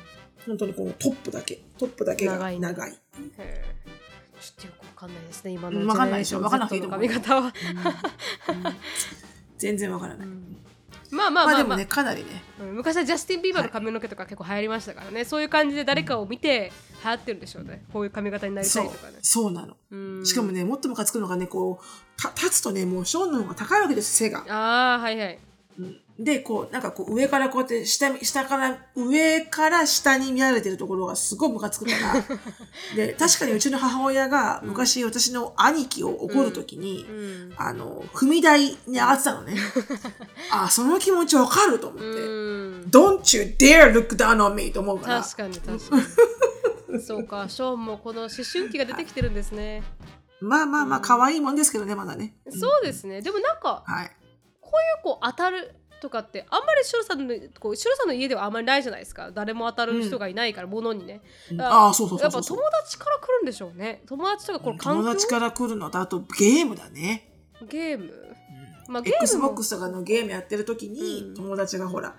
本当にこのトップだけ、トップだけが長い長い。ちょっとかんないですね今のうんわかんないでしょ。かんなくていいと思う。髪型は、全然わからない。まあまあまあ、まあ。まあでもね、かなりね。うん昔はジャスティン・ビーバーの髪の毛とか結構流行りましたからね、そういう感じで誰かを見て流行ってるんでしょうね。こういう髪型になりたそいうとかね。そう。なの。うん。しかもね、もっとムカつくのがね、こう、た立つとね、もうショーンの方が高いわけです、背が。ああはいはい。うんで、こう、なんかこう上からこうやって下み、下から、上から下に見られてるところがすごいムカつくから。で、確かにうちの母親が昔私の兄貴を怒るときに、うんあの、踏み台に上がってたのね。あ、その気持ちわかると思って。うん Don't you dare look down on me と思うから。確かに確かに そうかショーンもこの思春期が出てきてるんですねまあまあまあ、可愛いもんですけどね、まだね。そうですねでもなんかはい。こういうこう当たるとかってあんまりシロさんのこうシロさんの家ではあんまりないじゃないですか。誰も当たる人がいないから、物にね。ああ、そうそうそやっぱ友達から来るんでしょうね。友達とかこの環境？友達から来るのと、あとゲームだね。ゲーム、まあゲームも。Xbox とかのゲームやってる時に、うん。友達がほら、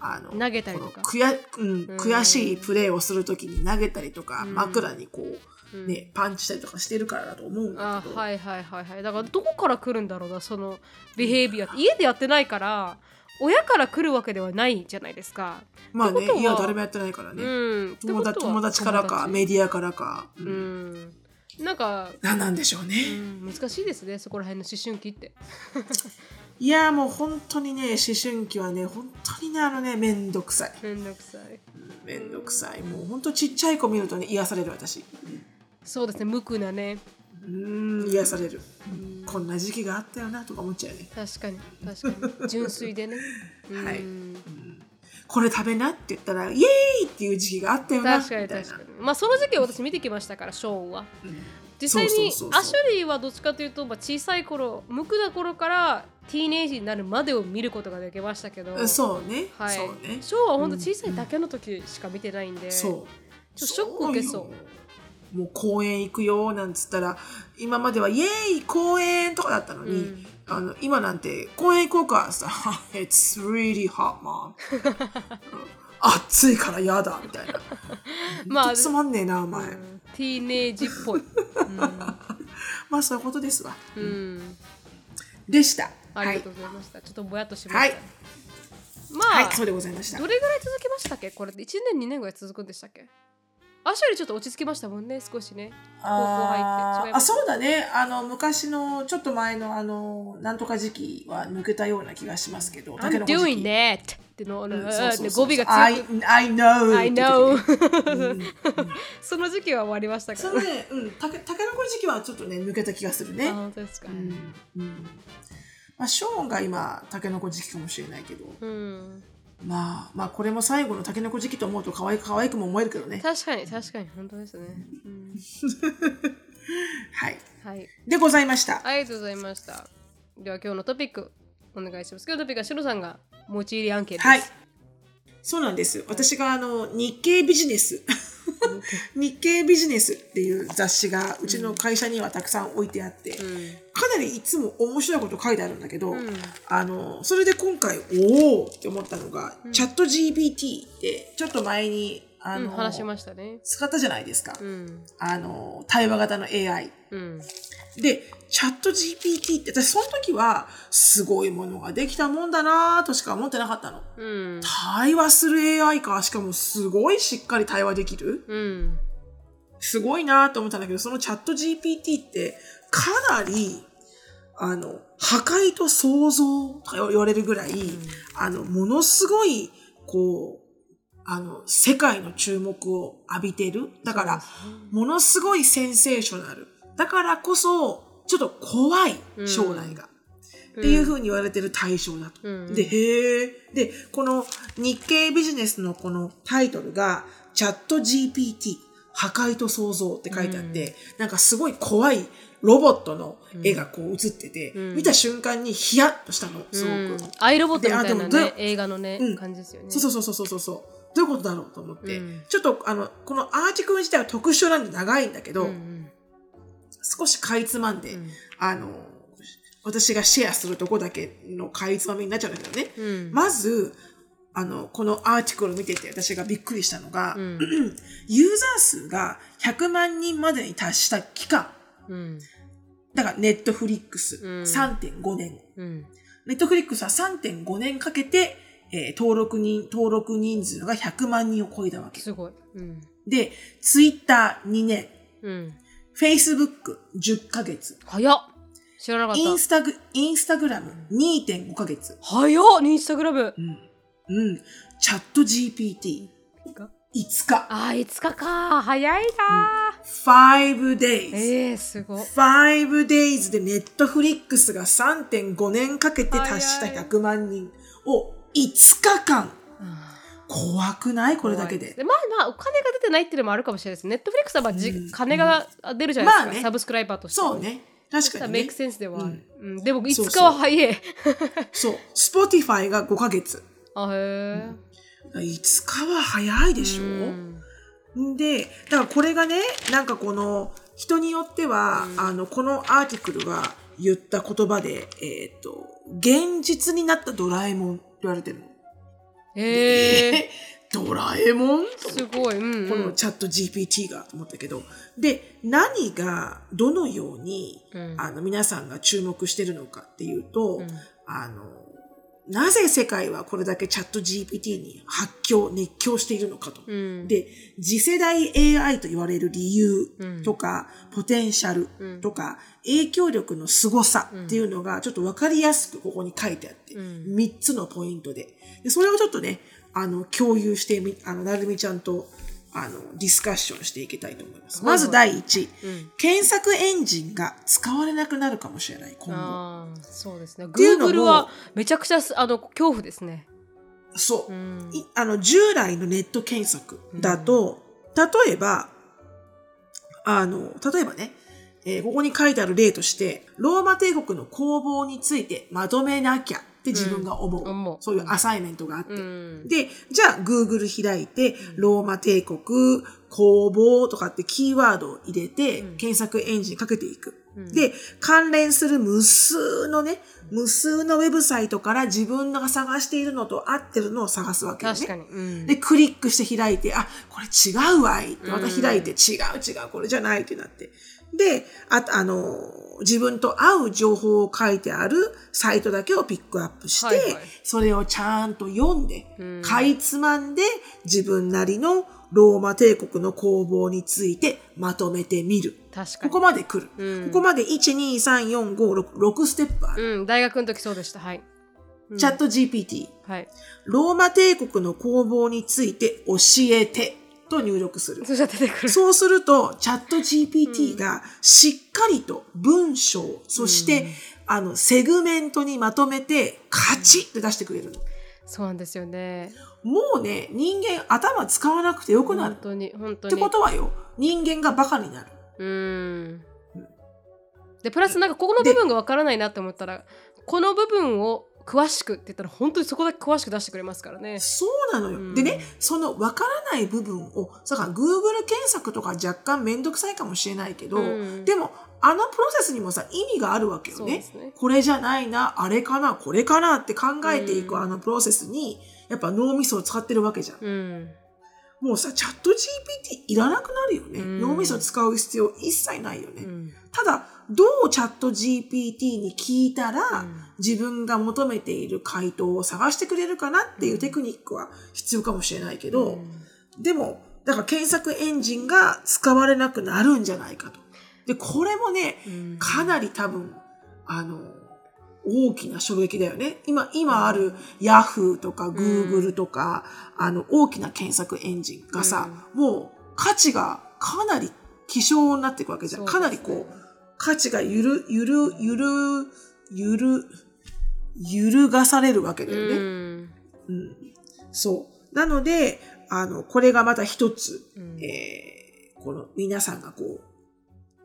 あの、投げたりとか。悔うんうん。悔しいプレーをする時に投げたりとか、うん。枕にこう、うんね、パンチしたりとかしてるからだと思うんだけど。あはいはいはいはいだからどこから来るんだろうなそのビヘイビアって家でやってないから親から来るわけではないじゃないですかまあねってこと、はいや、誰もやってないからね。うん友達友達からか、友メディアからか。う達うんなんか、なんなんでしょううね。ん、難しいですねそこら辺の思春期って いや、もう本当にね、思春期はね、本当にね、あのね、めんどくさい。めんどくさいめんどくさい。もう本当ちっちゃい子見るとね、癒される私。そうですね無垢なね。うーん、癒される。こんな時期があったよなとか思っちゃうね。確かに確かに。純粋でね。はい。うん。これ食べなって言ったら、イエーイっていう時期があったよな。確かに確かに。まあその時期は私見てきましたからショーンは。うん。実際にアシュリーはどっちかというと、まあ、小さい頃無垢な頃からティーネイジになるまでを見ることができましたけど。うんそうね。はい、そうね。ショーンは本当小さいだけの時しか見てないんで、そう。ちょっとショック受けそう。よもう公園行くよなんつったら今まではイエーイ公園とかだったのに、うん。あの今なんて公園行こうかさ It's really hot mom. うん。暑いから嫌だみたいな。まあつまんねえなお前、うん。ティーネイジっぽい、まあそういうことですわ。でした。ありがとうございました、ちょっとぼやっとしました、はい。まあ、はい、はい、そうでございました。どれぐらい続きましたっけ？これ1年2年ぐらい続くんでしたっけ？アシュリーちょっと落ち着きましたもんね少しね。高あそうだね。あの昔のちょっと前のあのなんとか時期は抜けたような気がしますけど I'm doing 期。that! っての、うん語尾が I, 強く I know! I って時 know ねその時期は終わりましたかそらのね、うん、たけたけのこ時期はちょっとね抜けた気がするね。まあ、ショーンが今たけのこ時期かもしれないけど、うん、まあまあこれも最後のたけのこ時期と思うと可愛く可愛くも思えるけどね。確かに確かに本当ですね、うん、はい。はいでございました。ありがとうございましたでは今日のトピックお願いします今日のトピックはシロさんが持ち入りアンケートですはい。そうなんです。私があの日経ビジネス 日経ビジネスっていう雑誌がうちの会社にはたくさん置いてあって、かなりいつも面白いこと書いてあるんだけど、ん。あのそれで今回おおって思ったのが、チャット GPT ってちょっと前にあの、うん、話しましたね。使ったじゃないですか、うん。あの対話型の AI うん。でチャット GPT って私その時はすごいものができたもんだなとしか思ってなかったの。うん。対話する AI かしかもすごいしっかり対話できる。うん。すごいなと思ったんだけどそのチャット GPT ってかなりあの破壊と創造とか言われるぐらい、あのものすごいこうあの世界の注目を浴びてる。だからものすごいセンセーショナル。だからこそちょっと怖い将来が、っていうふうに言われてる対象だと。うん。で、へえ。で、この日経ビジネスのこのタイトルが、チャット GPT、破壊と創造って書いてあって、なんかすごい怖いロボットの絵がこう映ってて、ん。見た瞬間にヒヤッとしたの、すごく。うん。アイロボットみたいなね映画のね、うん。感じですよね。そうそうそうそうそうそう。どういうことだろうと思って、うん。ちょっとあの、このアーティクル自体は特殊なんで長いんだけど、うんうん。少しかいつまんで、ん。あの、私がシェアするとこだけのかいつまみになっちゃうんだけどね。うん。まず、あの、このアーティクルを見てて私がびっくりしたのが、うん。ユーザー数が100万人までに達した期間。うん。だから、ネットフリックスうん。3.5年。うん。ネットフリックスは3.5年かけて、えー登録人、登録人数が100万人を超えたわけ。すごいうんで、ツイッター2年。うん Facebook10 ヶ月。早っ知らなかったインスタグ、インスタグラム2.5ヶ月。早っインスタグラムうん。うん。チャット GPT。5日。あー5日か早いな5 days。えー、すごい5 days でネットフリックスが3.5年かけて達した早い100万人を5日間。怖くない？これだけで。まあまあお金が出てないっていうのもあるかもしれないですネットフリックスはまあじ、うん。金が出るじゃないですか、まあね。サブスクライバーとしてそうね。確かに、ね。メイク。センスではある、うん。うん。でも5そうそう。日は早い。そう。Spotify が5ヶ月。あへえ5日は早いでしょ、うん。で、だからこれがね、なんかこの、人によっては、うん。あの、このアーティクルが言った言葉で、えっ、と、現実になったドラえもん言われてるの。へええ ドラえもん？とすごい、うんうん、このチャット GPT がと思ったけど。で、何がどのように、うん。あの皆さんが注目してるのかっていうと、うん。あの、なぜ世界はこれだけチャット GPT に発狂、熱狂しているのかと。うん、で、次世代 AI と言われる理由とか、ポテンシャルとか、影響力の凄さっていうのがちょっとわかりやすくここに書いてあって、うん。3つのポイントで。でそれをちょっとね、あの、共有してみ、あの、なるみちゃんと、あの、ディスカッションしていきたいと思います。まず第1、うん。検索エンジンが使われなくなるかもしれない、今後。そうですね。Google はめちゃくちゃすあの恐怖ですね、そう。う。ん、いあの、従来のネット検索だと、例えば、あの、例えばね、えーここに書いてある例として、ローマ帝国の攻防についてまとめなきゃって自分が思う。うんそういうアサイメントがあって。うんで、じゃあ Google 開いて、ローマ帝国、攻防とかってキーワードを入れて、うん検索エンジンかけていく。うんで、関連する無数のね、無数のウェブサイトから自分が探しているのと合ってるのを探すわけよね。確かに、うん、で、クリックして開いて、あ、これ違うわいってまた開いて、違う違う、これじゃないってなって。で、あと、あの、自分と合う情報を書いてあるサイトだけをピックアップして、はいはい。それをちゃんと読んで、うん。かいつまんで自分なりのローマ帝国の攻防についてまとめてみる。確かに。ここまで来る。うん。ここまで1、2、3、4、5、6、6ステップある。うん、大学の時そうでした。はい、うん。チャット GPT。はい。ローマ帝国の攻防について教えてと入力する。そしたら出てくるそうすると、チャット GPT がしっかりと文章、そして、あの、セグメントにまとめて、カチッって出してくれるの。そうなんですよねもうね、人間頭使わなくてよくなる。本当に本当ってにことはよ、人間がバカになる。うんでプラスなんかここの部分がわからないなって思ったらこの部分を詳しくって言ったら本当にそこだけ詳しく出してくれますからねそうなのよ。うんでね、その分からない部分を、だから Google 検索とか若干めんどくさいかもしれないけど、うんでも、あのプロセスにもさ、意味があるわけよね。ねこれじゃないな、あれかな、これかなって考えていくうんあのプロセスに、やっぱ脳みそを使ってるわけじゃん。うんもうさ、チャット GPT いらなくなるよね。うん脳みそ使う必要一切ないよね。うんただ、どうチャット GPT に聞いたら、うん自分が求めている回答を探してくれるかなっていうテクニックは必要かもしれないけど、うんでも、だから検索エンジンが使われなくなるんじゃないかと。で、これもね、うんかなり多分、あの、大きな衝撃だよね。今、今ある Yahoo とか Google とか、あの、大きな検索エンジンがさ、もう価値がかなり希少になっていくわけじゃん。かなりこう、価値がゆる、ゆる、ゆる、ゆる、揺るがされるわけだよね。うんうん、そう。なので、あの、これがまた一つ、うんえーこの皆さんがこ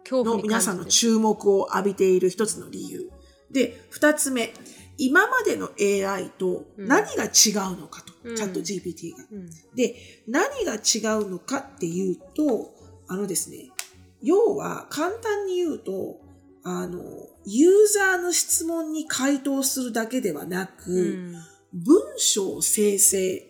恐う、の皆さんの注目を浴びている一つの理由。で、二つ目、今までの AI と何が違うのかと、うんチャット GPT が。うんで、何が違うのかっていうと、あのですね、要は簡単に言うと、あの、ユーザーの質問に回答するだけではなく、うん。文章生成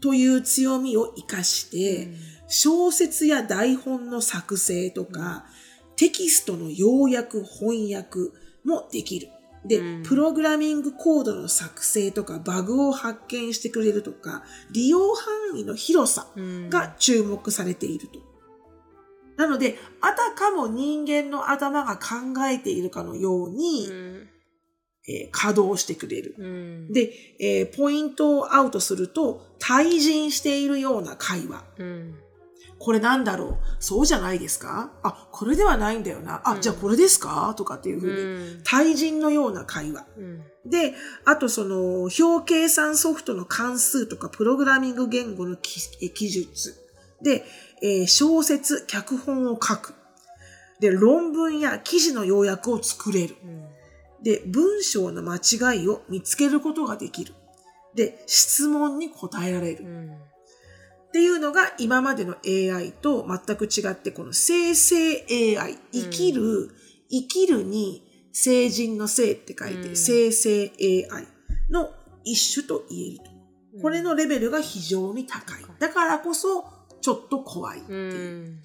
という強みを活かして、小説や台本の作成とか、テキストの要約、翻訳もできる。で、うん。プログラミングコードの作成とか、バグを発見してくれるとか、利用範囲の広さうん。が注目されていると。なので、あたかも人間の頭が考えているかのように、うんえー稼働してくれる。うんで、えーポイントをアウトすると、対人しているような会話。うんこれなんだろう？そうじゃないですか？あ、これではないんだよな。あ、うんじゃあこれですか？とかっていうふううに、ん対人のような会話。うんで、あとその、表計算ソフトの関数とか、プログラミング言語の記述。で、えー小説、脚本を書く。で、論文や記事の要約を作れる。うんで、文章の間違いを見つけることができる。で、質問に答えられる。うんっていうのが今までの AI と全く違って、この生成 AI、生きる、生きるに成人の生って書いて、うん生成 AI の一種と言えると。これのレベルが非常に高い。だからこそ、ちょっと怖いってういう。ん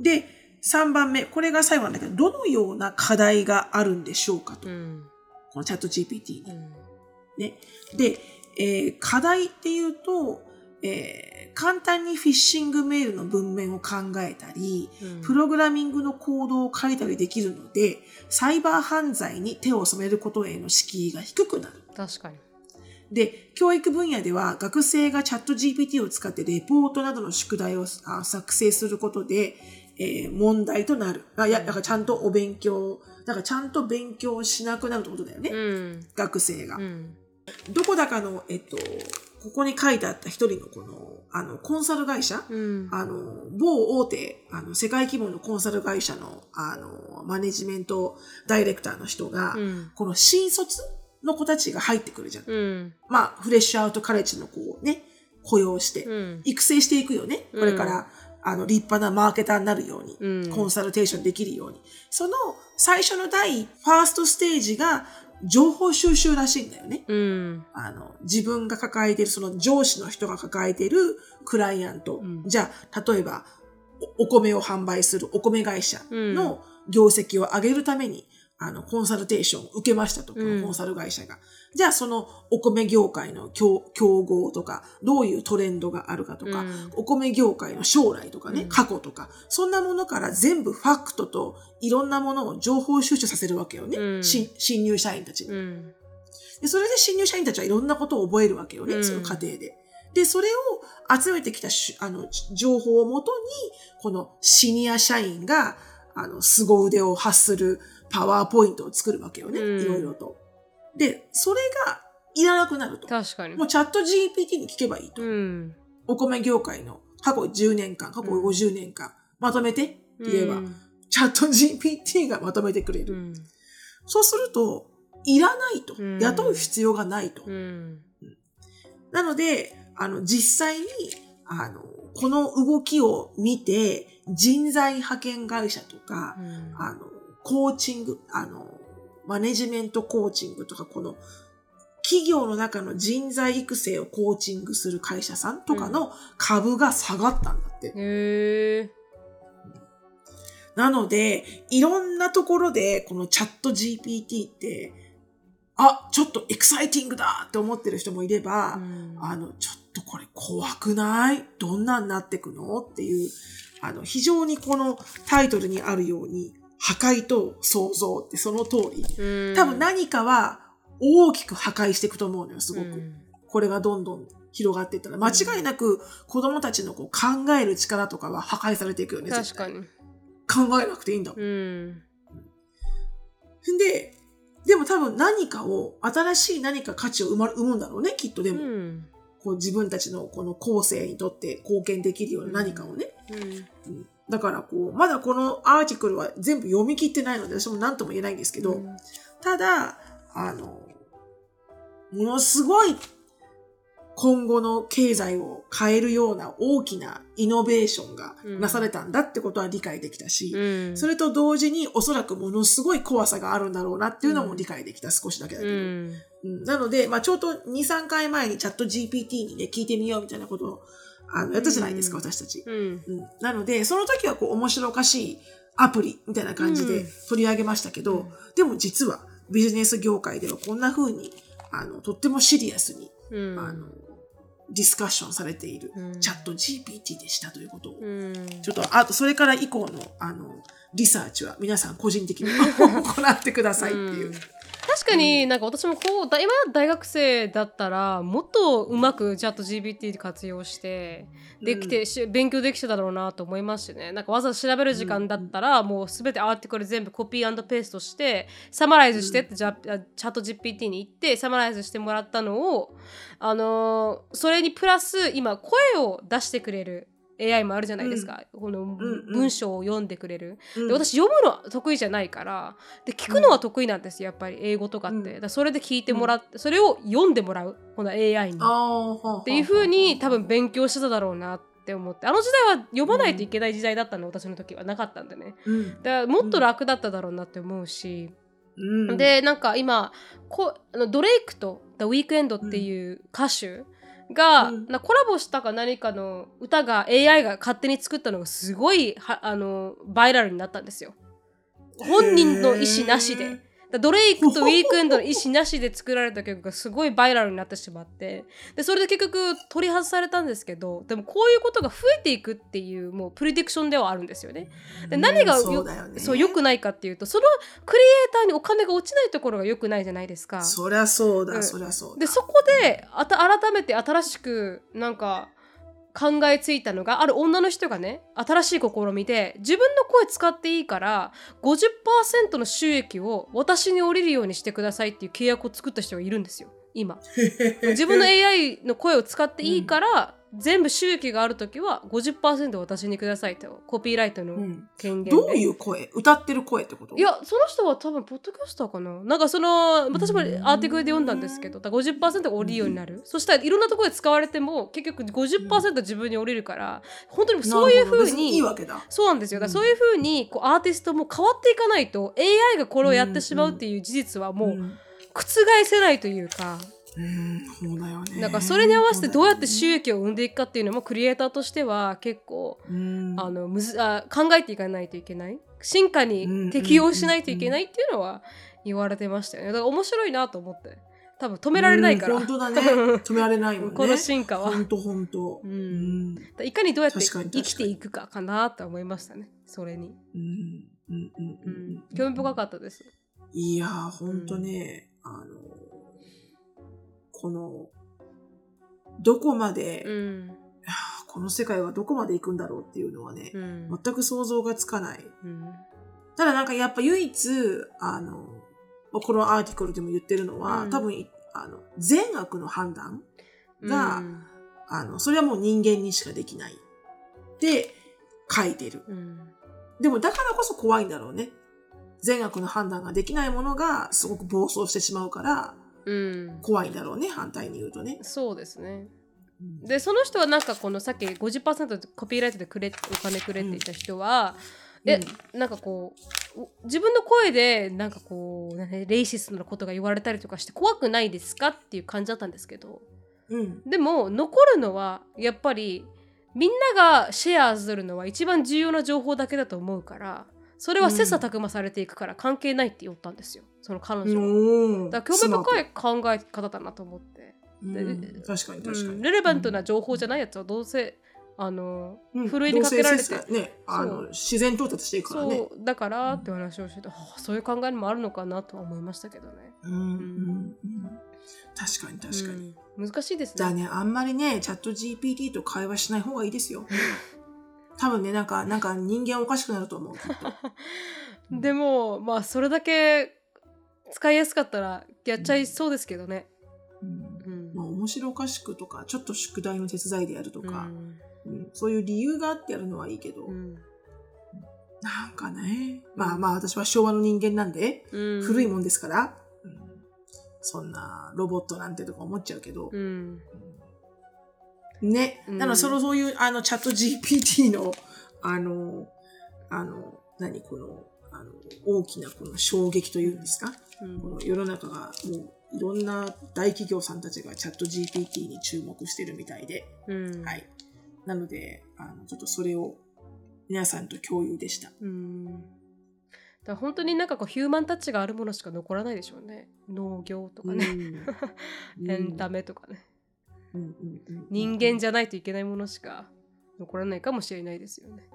で、3番目、これが最後なんだけど、どのような課題があるんでしょうかと。うんこのチャット GPT に。うんね。で、えー課題っていうと、えー簡単にフィッシングメールの文面を考えたり、うんプログラミングのコードを書いたりできるので、サイバー犯罪に手を染めることへの敷居が低くなる。確かにで、教育分野では学生がチャット GPT を使ってレポートなどの宿題をあ作成することで、えー問題となる。あいや、だからちゃんとお勉強、だからちゃんと勉強しなくなるってことだよね。うん学生が。うんどこだかの、えっと、ここに書いてあった一人のこの、あの、コンサル会社、うんあの、某大手、あの、世界規模のコンサル会社の、あの、マネジメントダイレクターの人が、うんこの新卒の子たちが入ってくるじゃん。うんまあ、フレッシュアウトカレッジの子をね、雇用して、うん育成していくよね。これから、あの、立派なマーケターになるように、うんコンサルテーションできるように。その最初の第、ファーストステージが、情報収集らしいんだよね。うんあの、自分が抱えている、その上司の人が抱えているクライアント。うんじゃあ、例えばお、お米を販売するお米会社の業績を上げるために、あの、コンサルテーションを受けましたと、こコンサル会社が。じゃあ、そのお米業界の競競合とか、どういうトレンドがあるかとか、うんお米業界の将来とかね、うん過去とか、そんなものから全部ファクトといろんなものを情報収集させるわけよね。うん新新入社員たちに。うんで、それで新入社員たちはいろんなことを覚えるわけよね、うんその過程で。で、それを集めてきたしあの情報をもとに、このシニア社員が、あの、凄腕を発するパワーポイントを作るわけよね、うんいろいろと。で、それがいらなくなると。確かにもうチャット GPT に聞けばいいと。うんお米業界の過去10年間、過去50年間、まとめてって言えば、うんチャット GPT がまとめてくれる。うんそうすると、いらないと。うん雇う必要がないと。うんなので、あの、実際に、あの、この動きを見て、人材派遣会社とか、うんあの、コーチング、あの、マネジメントコーチングとか、この、企業の中の人材育成をコーチングする会社さんとかの株が下がったんだって。へえなので、いろんなところで、このチャット GPT って、あ、ちょっとエクサイティングだって思ってる人もいれば、うん。あの、ちょっとこれ怖くない？どんなになってくの？っていう、あの、非常にこのタイトルにあるように、破壊と創造ってその通り。うん多分何かは大きく破壊していくと思うのよ、すごく。うんこれがどんどん広がっていったら。間違いなく子供たちのこう考える力とかは破壊されていくよね。確かに考えなくていいんだもん。うんで、でも多分何かを、新しい何か価値を生ま生むんだろうね、きっとでうも。んこう自分たちのこの後世にとって貢献できるような何かをね。うんうんだからこう、まだこのアーティクルは全部読み切ってないので、私も何とも言えないんですけど、うん。ただ、あの、ものすごい今後の経済を変えるような大きなイノベーションがなされたんだってことは理解できたし、うん。それと同時におそらくものすごい怖さがあるんだろうなっていうのも理解できた、少しだけだけど。うん。うんなので、まあちょうど2、3回前にチャット GPT にね、聞いてみようみたいなことを、あの、やったじゃないですか、うん。私たち。うん。うん。なので、その時はこう、面白おかしいアプリみたいな感じでうん。取り上げましたけど、うん。でも実はビジネス業界ではこんな風に、あの、とってもシリアスに、うん。あの、ディスカッションされているうん。チャット GPT でしたということを、うん。ちょっと、あと、それから以降の、あの、リサーチは皆さん個人的に 行ってくださいっていう。うん確かになんか私もこうだ今大学生だったらもっとうまくチャット GPT で活用してできて、し勉強できてただろうなと思いますしね。なんかわざわざ調べる時間だったら、もうすべてアーティクル全部コピーペーストしてサマライズしてって、じゃあチャット GPT に行ってサマライズしてもらったのをあのーそれにプラス今声を出してくれる AI もあるじゃないですか、このんうん。文章を読んでくれる、うん。で私読むのは得意じゃないからで聞くのは得意なんですよやっぱり英語とかって、うん。だそれで聞いてもらって、それを読んでもらう。この AI に。っていう風に多分勉強してただろうなって思って。あの時代は読まないといけない時代だったの、私の時は。なかったんでね。うん、だからもっと楽だっただろうなって思うし、うん、でなんか今こあのドレイクと The Weeknd っていう歌手が、うんなコラボしたか何かの歌が AI が勝手に作ったのがすごいはあのバイラルになったんですよ。本人の意思なしで。だドレイクとウィークエンドの意思なしで作られた曲がすごいバイラルになってしまってでそれで結局取り外されたんですけどでもこういうことが増えていくっていうもうプレディクションではあるんですよね。で何がうんよね。そう良くないかっていうとそのクリエイターにお金が落ちないところが良くないじゃないですか。そりゃそうだ、うんそりゃそうだ。でそこであた改めて新しくなんか考えついたのがある女の人がね新しい試みで自分の声使っていいから50%の収益を私に降りるようにしてくださいっていう契約を作った人がいるんですよ今。自分の AI の声を使っていいから、全部収益がある時は50%私にくださいとコピーライトのうん。権限で、どういう声？歌ってる声ってこと？いやその人は多分ポッドキャスターかな。なんかその私もアーティクルで読んだんですけどだから50%が降りるようになる、そしたらいろんなところで使われても結局50%自分に降りるから本当にそういうふうなるほど別いにいわけだ。そうなんですよ。だそういうふうにこうアーティストも変わっていかないと AI がこれをやってしまうっていう事実はもううん。覆せないというか、うん、そうだよね。だからそれに合わせてどうやって収益、益を生んでいくかっていうのもクリエイターとしては結構うんあのむずあ考えていかないといけない進化に適応しないといけないっていうのは言われてましたよねだから面白いなと思って多分止められないから、うん本当だね。止められないもんね。この進化は、本当本当。ううんん。いかにどうやって生きていくかかなと思いましたねそれに、うん。うん。うん。ううんん。興味深かったですいやー、ほんとね、あの、この、どこまで、うんこの世界はどこまで行くんだろうっていうのはね、うん全く想像がつかない。うんただなんかやっぱ唯一、あの、このアーティクルでも言ってるのは、うん多分、あの、善悪の判断がうんあの、それはもう人間にしかできない。って書いてる。うんでもだからこそ怖いんだろうね。善悪の判断ができないものがすごく暴走してしまうからうん怖いんだろうね。反対に言うとね。そうですねうんでその人はなんかこのさっき50%コピーライトでくれお金くれって言った人は、え、なんかこうお自分の声でなんかこうレイシストなことが言われたりとかして怖くないですかっていう感じだったんですけどうん。でも残るのはやっぱりみんながシェアするのは一番重要な情報だけだと思うからそれは切磋琢磨されていくから関係ないって言ったんですよその彼女。だから興味深い。い考え方だなと思って。うん確かに確かに。うん、レレバントな情報じゃないやつはどうせあの、うんふるいにかけられてね、あその、自然到達していくからね。そうだからって話をしてて、はあそういう考えもあるのかなとは思いましたけどね。うん。確かに確かに。うん難しいですね。じゃあね、あんまりね、チャット GPT と会話しない方がいいですよ。多分ね、なんか、なんか人間おかしくなると思う。でもまあそれだけ使いやすかったらやっちゃいそうですけどね。うん。うん。まあ、面白おかしくとか、ちょっと宿題の手伝いでやるとか、うん。うん。そういう理由があってやるのはいいけど、うん。なんかね、まあまあ私は昭和の人間なんで、うん。古いもんですから、うん。そんなロボットなんてとか思っちゃうけど、うんね、うんだからそのそういうあのチャット GPT の、あの、あの、何この、あの大きなこの衝撃というんですか、うんこの世の中がもういろんな大企業さんたちがチャット GPT に注目してるみたいで、うんはい。なので、あの、ちょっとそれを皆さんと共有でした。うんだ本当になんかこうヒューマンタッチがあるものしか残らないでしょうね。農業とかね。うん エンタメとかね。人間じゃないといけないものしか残らないかもしれないですよね。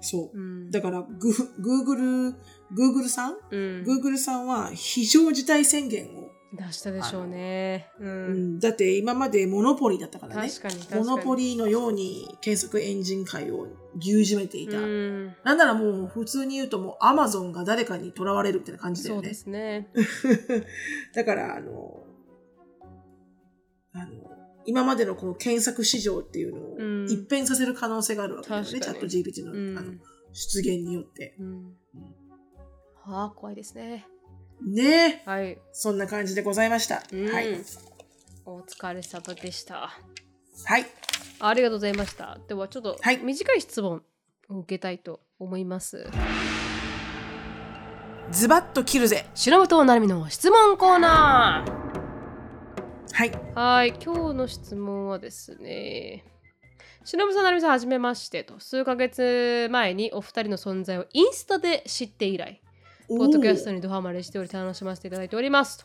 そう。うん。だから、グーグル、グーグルさん？うん、グーグルさんは非常事態宣言を、出したでしょうね。う。うんん、だって今までモノポリーだったからね。確かに確かに。モノポリーのように検索エンジン界を牛耳めていた。うん。なんならもう普通に言うともうアマゾンが誰かに囚われるみたいな感じだよね。そうですね。だから、あの、あの、今までのこの検索市場っていうのをうん一変させる可能性があるわけだよね。チャ確かにット GPT の,、うんあの出現によって。うん。はあ、怖いですね。ねえ。はい。そんな感じでございました。うんはい。お疲れ様でした。はい。ありがとうございました。ではちょっとはい短い質問を受けたいと思います。ズバッと切るぜ。白本なるみの質問コーナはい。はい、今日の質問はですね。しのぶさん、なるみさん、はじめましてと。数ヶ月前にお二人の存在をインスタで知って以来、ポッドキャストにドハマりしており楽しませていただいておりますと。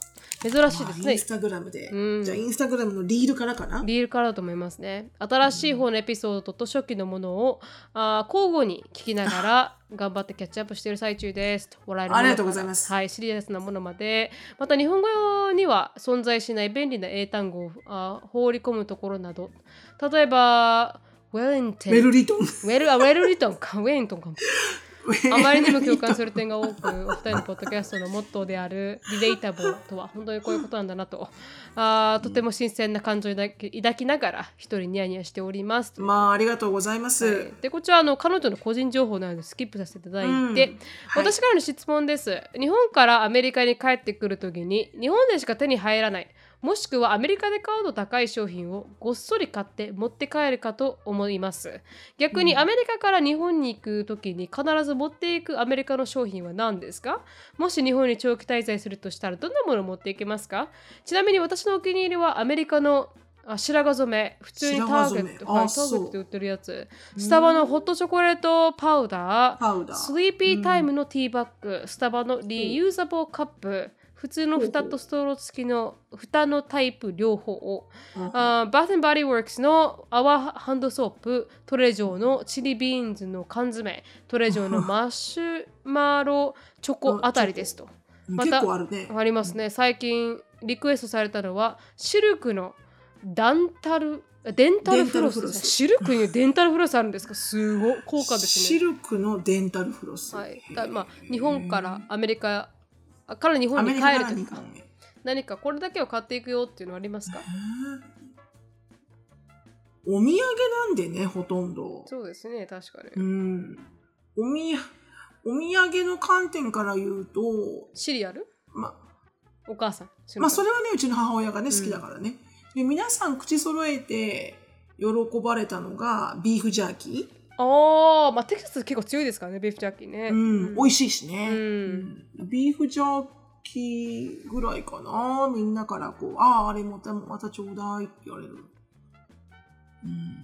珍しいですねインス。タグラムで。うんじゃあ、インスタグラムのリールからかな？リールからだと思いますね。新しい方のエピソードと初期のものを、あー交互に聞きながら頑張ってキャッチアップしている最中ですと。ありがとうございますはい、シリアスなものまで。また日本語には存在しない便利な英単語をあー放り込むところなど。例えば、ウェリントン。メルリトン。ウェルあウェルリトンか、ウェリントンかも。あまりにも共感する点が多く、お二人のポッドキャストのモットーであるリレータブルとは本当にこういうことなんだなと、あーとても新鮮な感情を抱き抱きながら一人ニヤニヤしております。まあ、ありがとうございます。はい。でこちらあの彼女の個人情報なのでスキップさせていただいて、うん。はい。私からの質問です。日本からアメリカに帰ってくるときに日本でしか手に入らないもしくはアメリカで買うと高い商品をごっそり買って持って帰るかと思います。逆にアメリカから日本に行くときに必ず持っていくアメリカの商品は何ですか？もし日本に長期滞在するとしたらどんなものを持っていけますか？ちなみに私のお気に入りはアメリカのあ白髪染め。普通にターゲットターゲット売ってるやつ。スタバのホットチョコレートパウダー。スリーピータイムのティーバッグ、スタバのリユーザボーカップ、普通の蓋とストロー付きの蓋のタイプ両方を、うんあー Bath & Body Works の泡ハンドソープ、トレジョーのチリビーンズの缶詰、トレジョーの マシュマロチョコあたりですと。また結構あるね。ありますね。最近リクエストされたのはシルクのダンタルデンタルフロスシルクにデンタルフロスあるんですか？すごい高価ですね。シルクのデンタルフロス。はい、だまあ日本からアメリカあから日ア本に帰ると。き日本へ何かこれだけを買っていくよっていうのはありますか？お土産なんでね、ほとんど。そうですね確かに、うん。おみや、お土産の観点から言うと、シリアル？ま、お母さんまあそれれはね、うちの母親がね、うん好きだからね。で皆さん口揃えて喜ばれたのがビーフジャーキああまあテキサス結構強いですからねビーフジャーキーねー。うん、美味しいしね、うんうんビーフジャーキーぐらいかな。みんなからこう、ああ、あれまた、またちょうだいって言われる。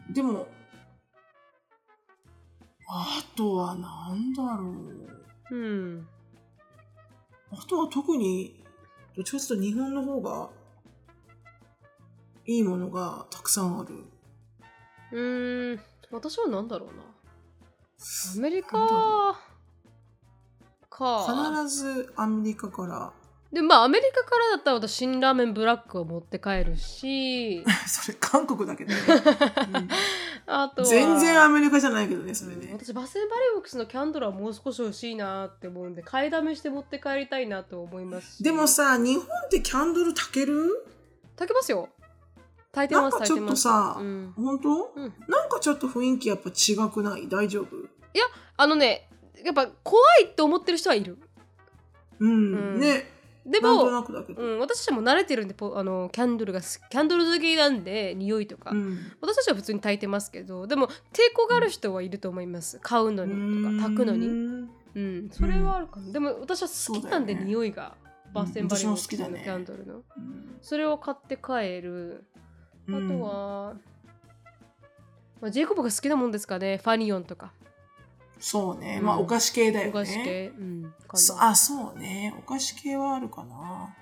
うん、でも、あとはなんだろう。うんあとは特に、どっちかというと日本の方が、いいものがたくさんある。うーん私は何だろうな。アメリカか。必ずアメリカから、でまあアメリカからだったら私辛ラーメンブラックを持って帰るし。それ韓国だけどね。あとは。全然アメリカじゃないけどね、それうんね。私バセンバリーボックスのキャンドルはもう少し欲しいなって思うんで買いだめして持って帰りたいなと思いますし。でもさ、日本ってキャンドル炊ける？炊けますよ炊いてますなんかちょっとさ、うん。本当、うん。なんかちょっと雰囲気やっぱ違くない？大丈夫？あのねやっぱ怖いって思ってる人はいる。うん、うん。ね。でも。うん、私たちも慣れてるんでポあのキャンドルが好きキャンドル好きなんで匂いとか、うん。私たちは普通に炊いてますけどでも抵抗がある人はいると思います。買うのにとか炊くのに。うん。うんそれはあるかな、でも私は好きなんでね。匂いがバセンバリのキャンドルの。うん。それを買って帰るあとうんは、まあ、ジェイコブが好きなもんですかね？ファニオンとか。そうね。うん。まあ、お菓子系だよね。お菓子系、うん、あ、そうね。お菓子系はあるかな。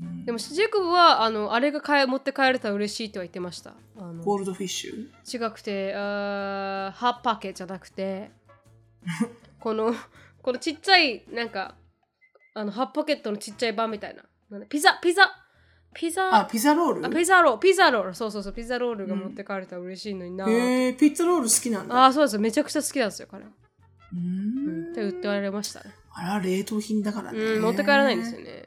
うでもジェイコブはあのあれが買え持って帰れたら嬉しいとは言ってました。あのゴールドフィッシュ？違くてあーハッパケじゃなくて このこのちっちゃいなんかあのハッパケットのちっちゃい版みたいな。ピザピザピザあ、ピザロール？あピザロールピザロール。そうそうそうピザロールが持って帰れたら嬉しいのにな、へえピッツァロール好きなんだ。ああそうです。めちゃくちゃ好きなんですよ彼。は、ううん、んって言ってられましたね。あら、冷凍品だからね。うん持って帰らないんですよね。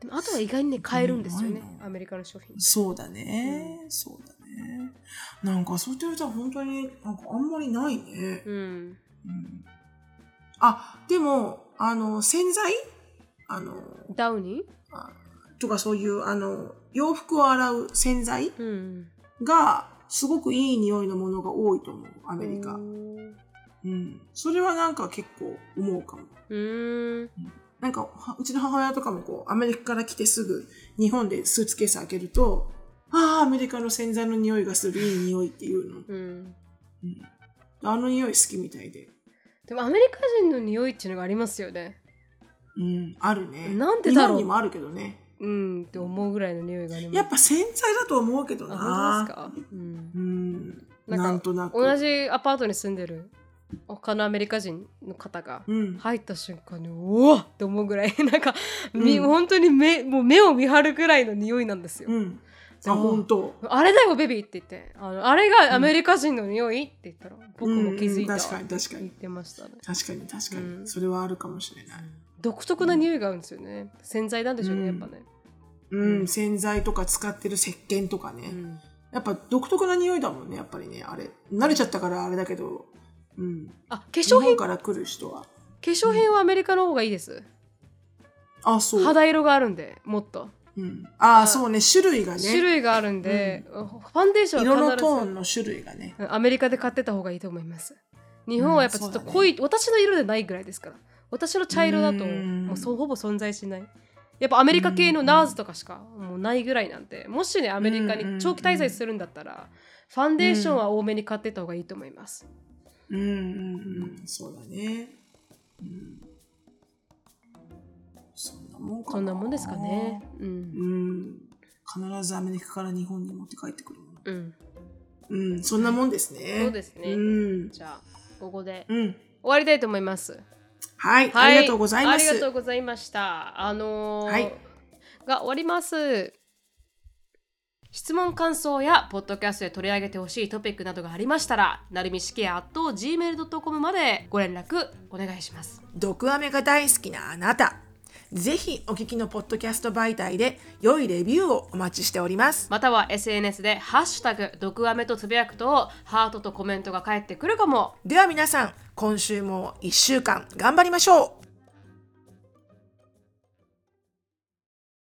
でもあとは意外にね買えるんですよね。アメリカの商品。そうだね、そうだね。なんかそう言われたら本当になんかあんまりないね。うん。うん。あ、でも、あの、洗剤？あの、ダウニとかそういう、あの、洋服を洗う洗剤ーうんが、すごくいい匂いのものが多いと思う、アメリカ。ううん。それはなんか結構思うかも。ーんなんか、はうちの母親とかもこう、アメリカから来てすぐ、日本でスーツケース開けると、ああ、アメリカの洗剤の匂いがする、いい匂いっていうの。うんあの匂い好きみたいで。でもアメリカ人の匂いっていうのがありますよねうん、あるね。なんでだろう日本にもあるけどね。うんって思うぐらいの匂いがありますやっぱ洗剤だと思うけどあ本な。当ですか、うんうん。なんかなんとなく。同じアパートに住んでる他のアメリカ人の方がうん。入った瞬間にうわっって思うぐらい なんか、みうん本当に目もう目を見張るぐらいの匂いなんですよ、うん。あ、本当。あれだよベビーって言ってあのあれがアメリカ人の匂いって言ったら、僕も気づいた、うんうん確かに確かに言ってましたね確かに確かに、うんそれはあるかもしれない。独特な匂いがあるんですよね。洗剤なんでしょうね、うん。やっぱね、うん、洗剤とか使ってる石鹸とかね。うん。やっぱ独特な匂いだもんね、やっぱりね、あれ。慣れちゃったからあれだけど、うん。あ化日粧品？化本から来る人は。粧品はアメリカの方がいいです。あ、そう。肌色があるんでもっと。うん、ああ、そうね、種類がね。種類があるんで、ファンデーション色のトーンの種類がね。アメリカで買ってた方がいいと思います。日本はやっぱちょっと濃い、私の色でないぐらいですから私の茶色だとうんもうそうほぼ存在しないやっぱアメリカ系のナーズとかしかもうないぐらいなんでもしねアメリカに長期滞在するんだったらファンデーションは多めに買ってた方がいいと思います、うんうんうん、そうだね。うん。そんなもんかな。そんなもんですかね。ううんん。必ずアメリカから日本に持って帰ってくる。うんうん、そんなもんですね。そうですねうん。じゃあここでうん。終わりたいと思いますはい、はありがとうございます。ありがとうございました。あのーはいが終わります。質問感想やポッドキャストで取り上げてほしいトピックなどがありましたらなるみしきや gmail.com までご連絡お願いします毒アメが大好きなあなた。ぜひお聞きのポッドキャスト媒体で良いレビューをお待ちしております。または SNS で「ハッシュタグ毒アメ」とつぶやくとハートとコメントが返ってくるかもでは皆さん、今週も1週間頑張りましょう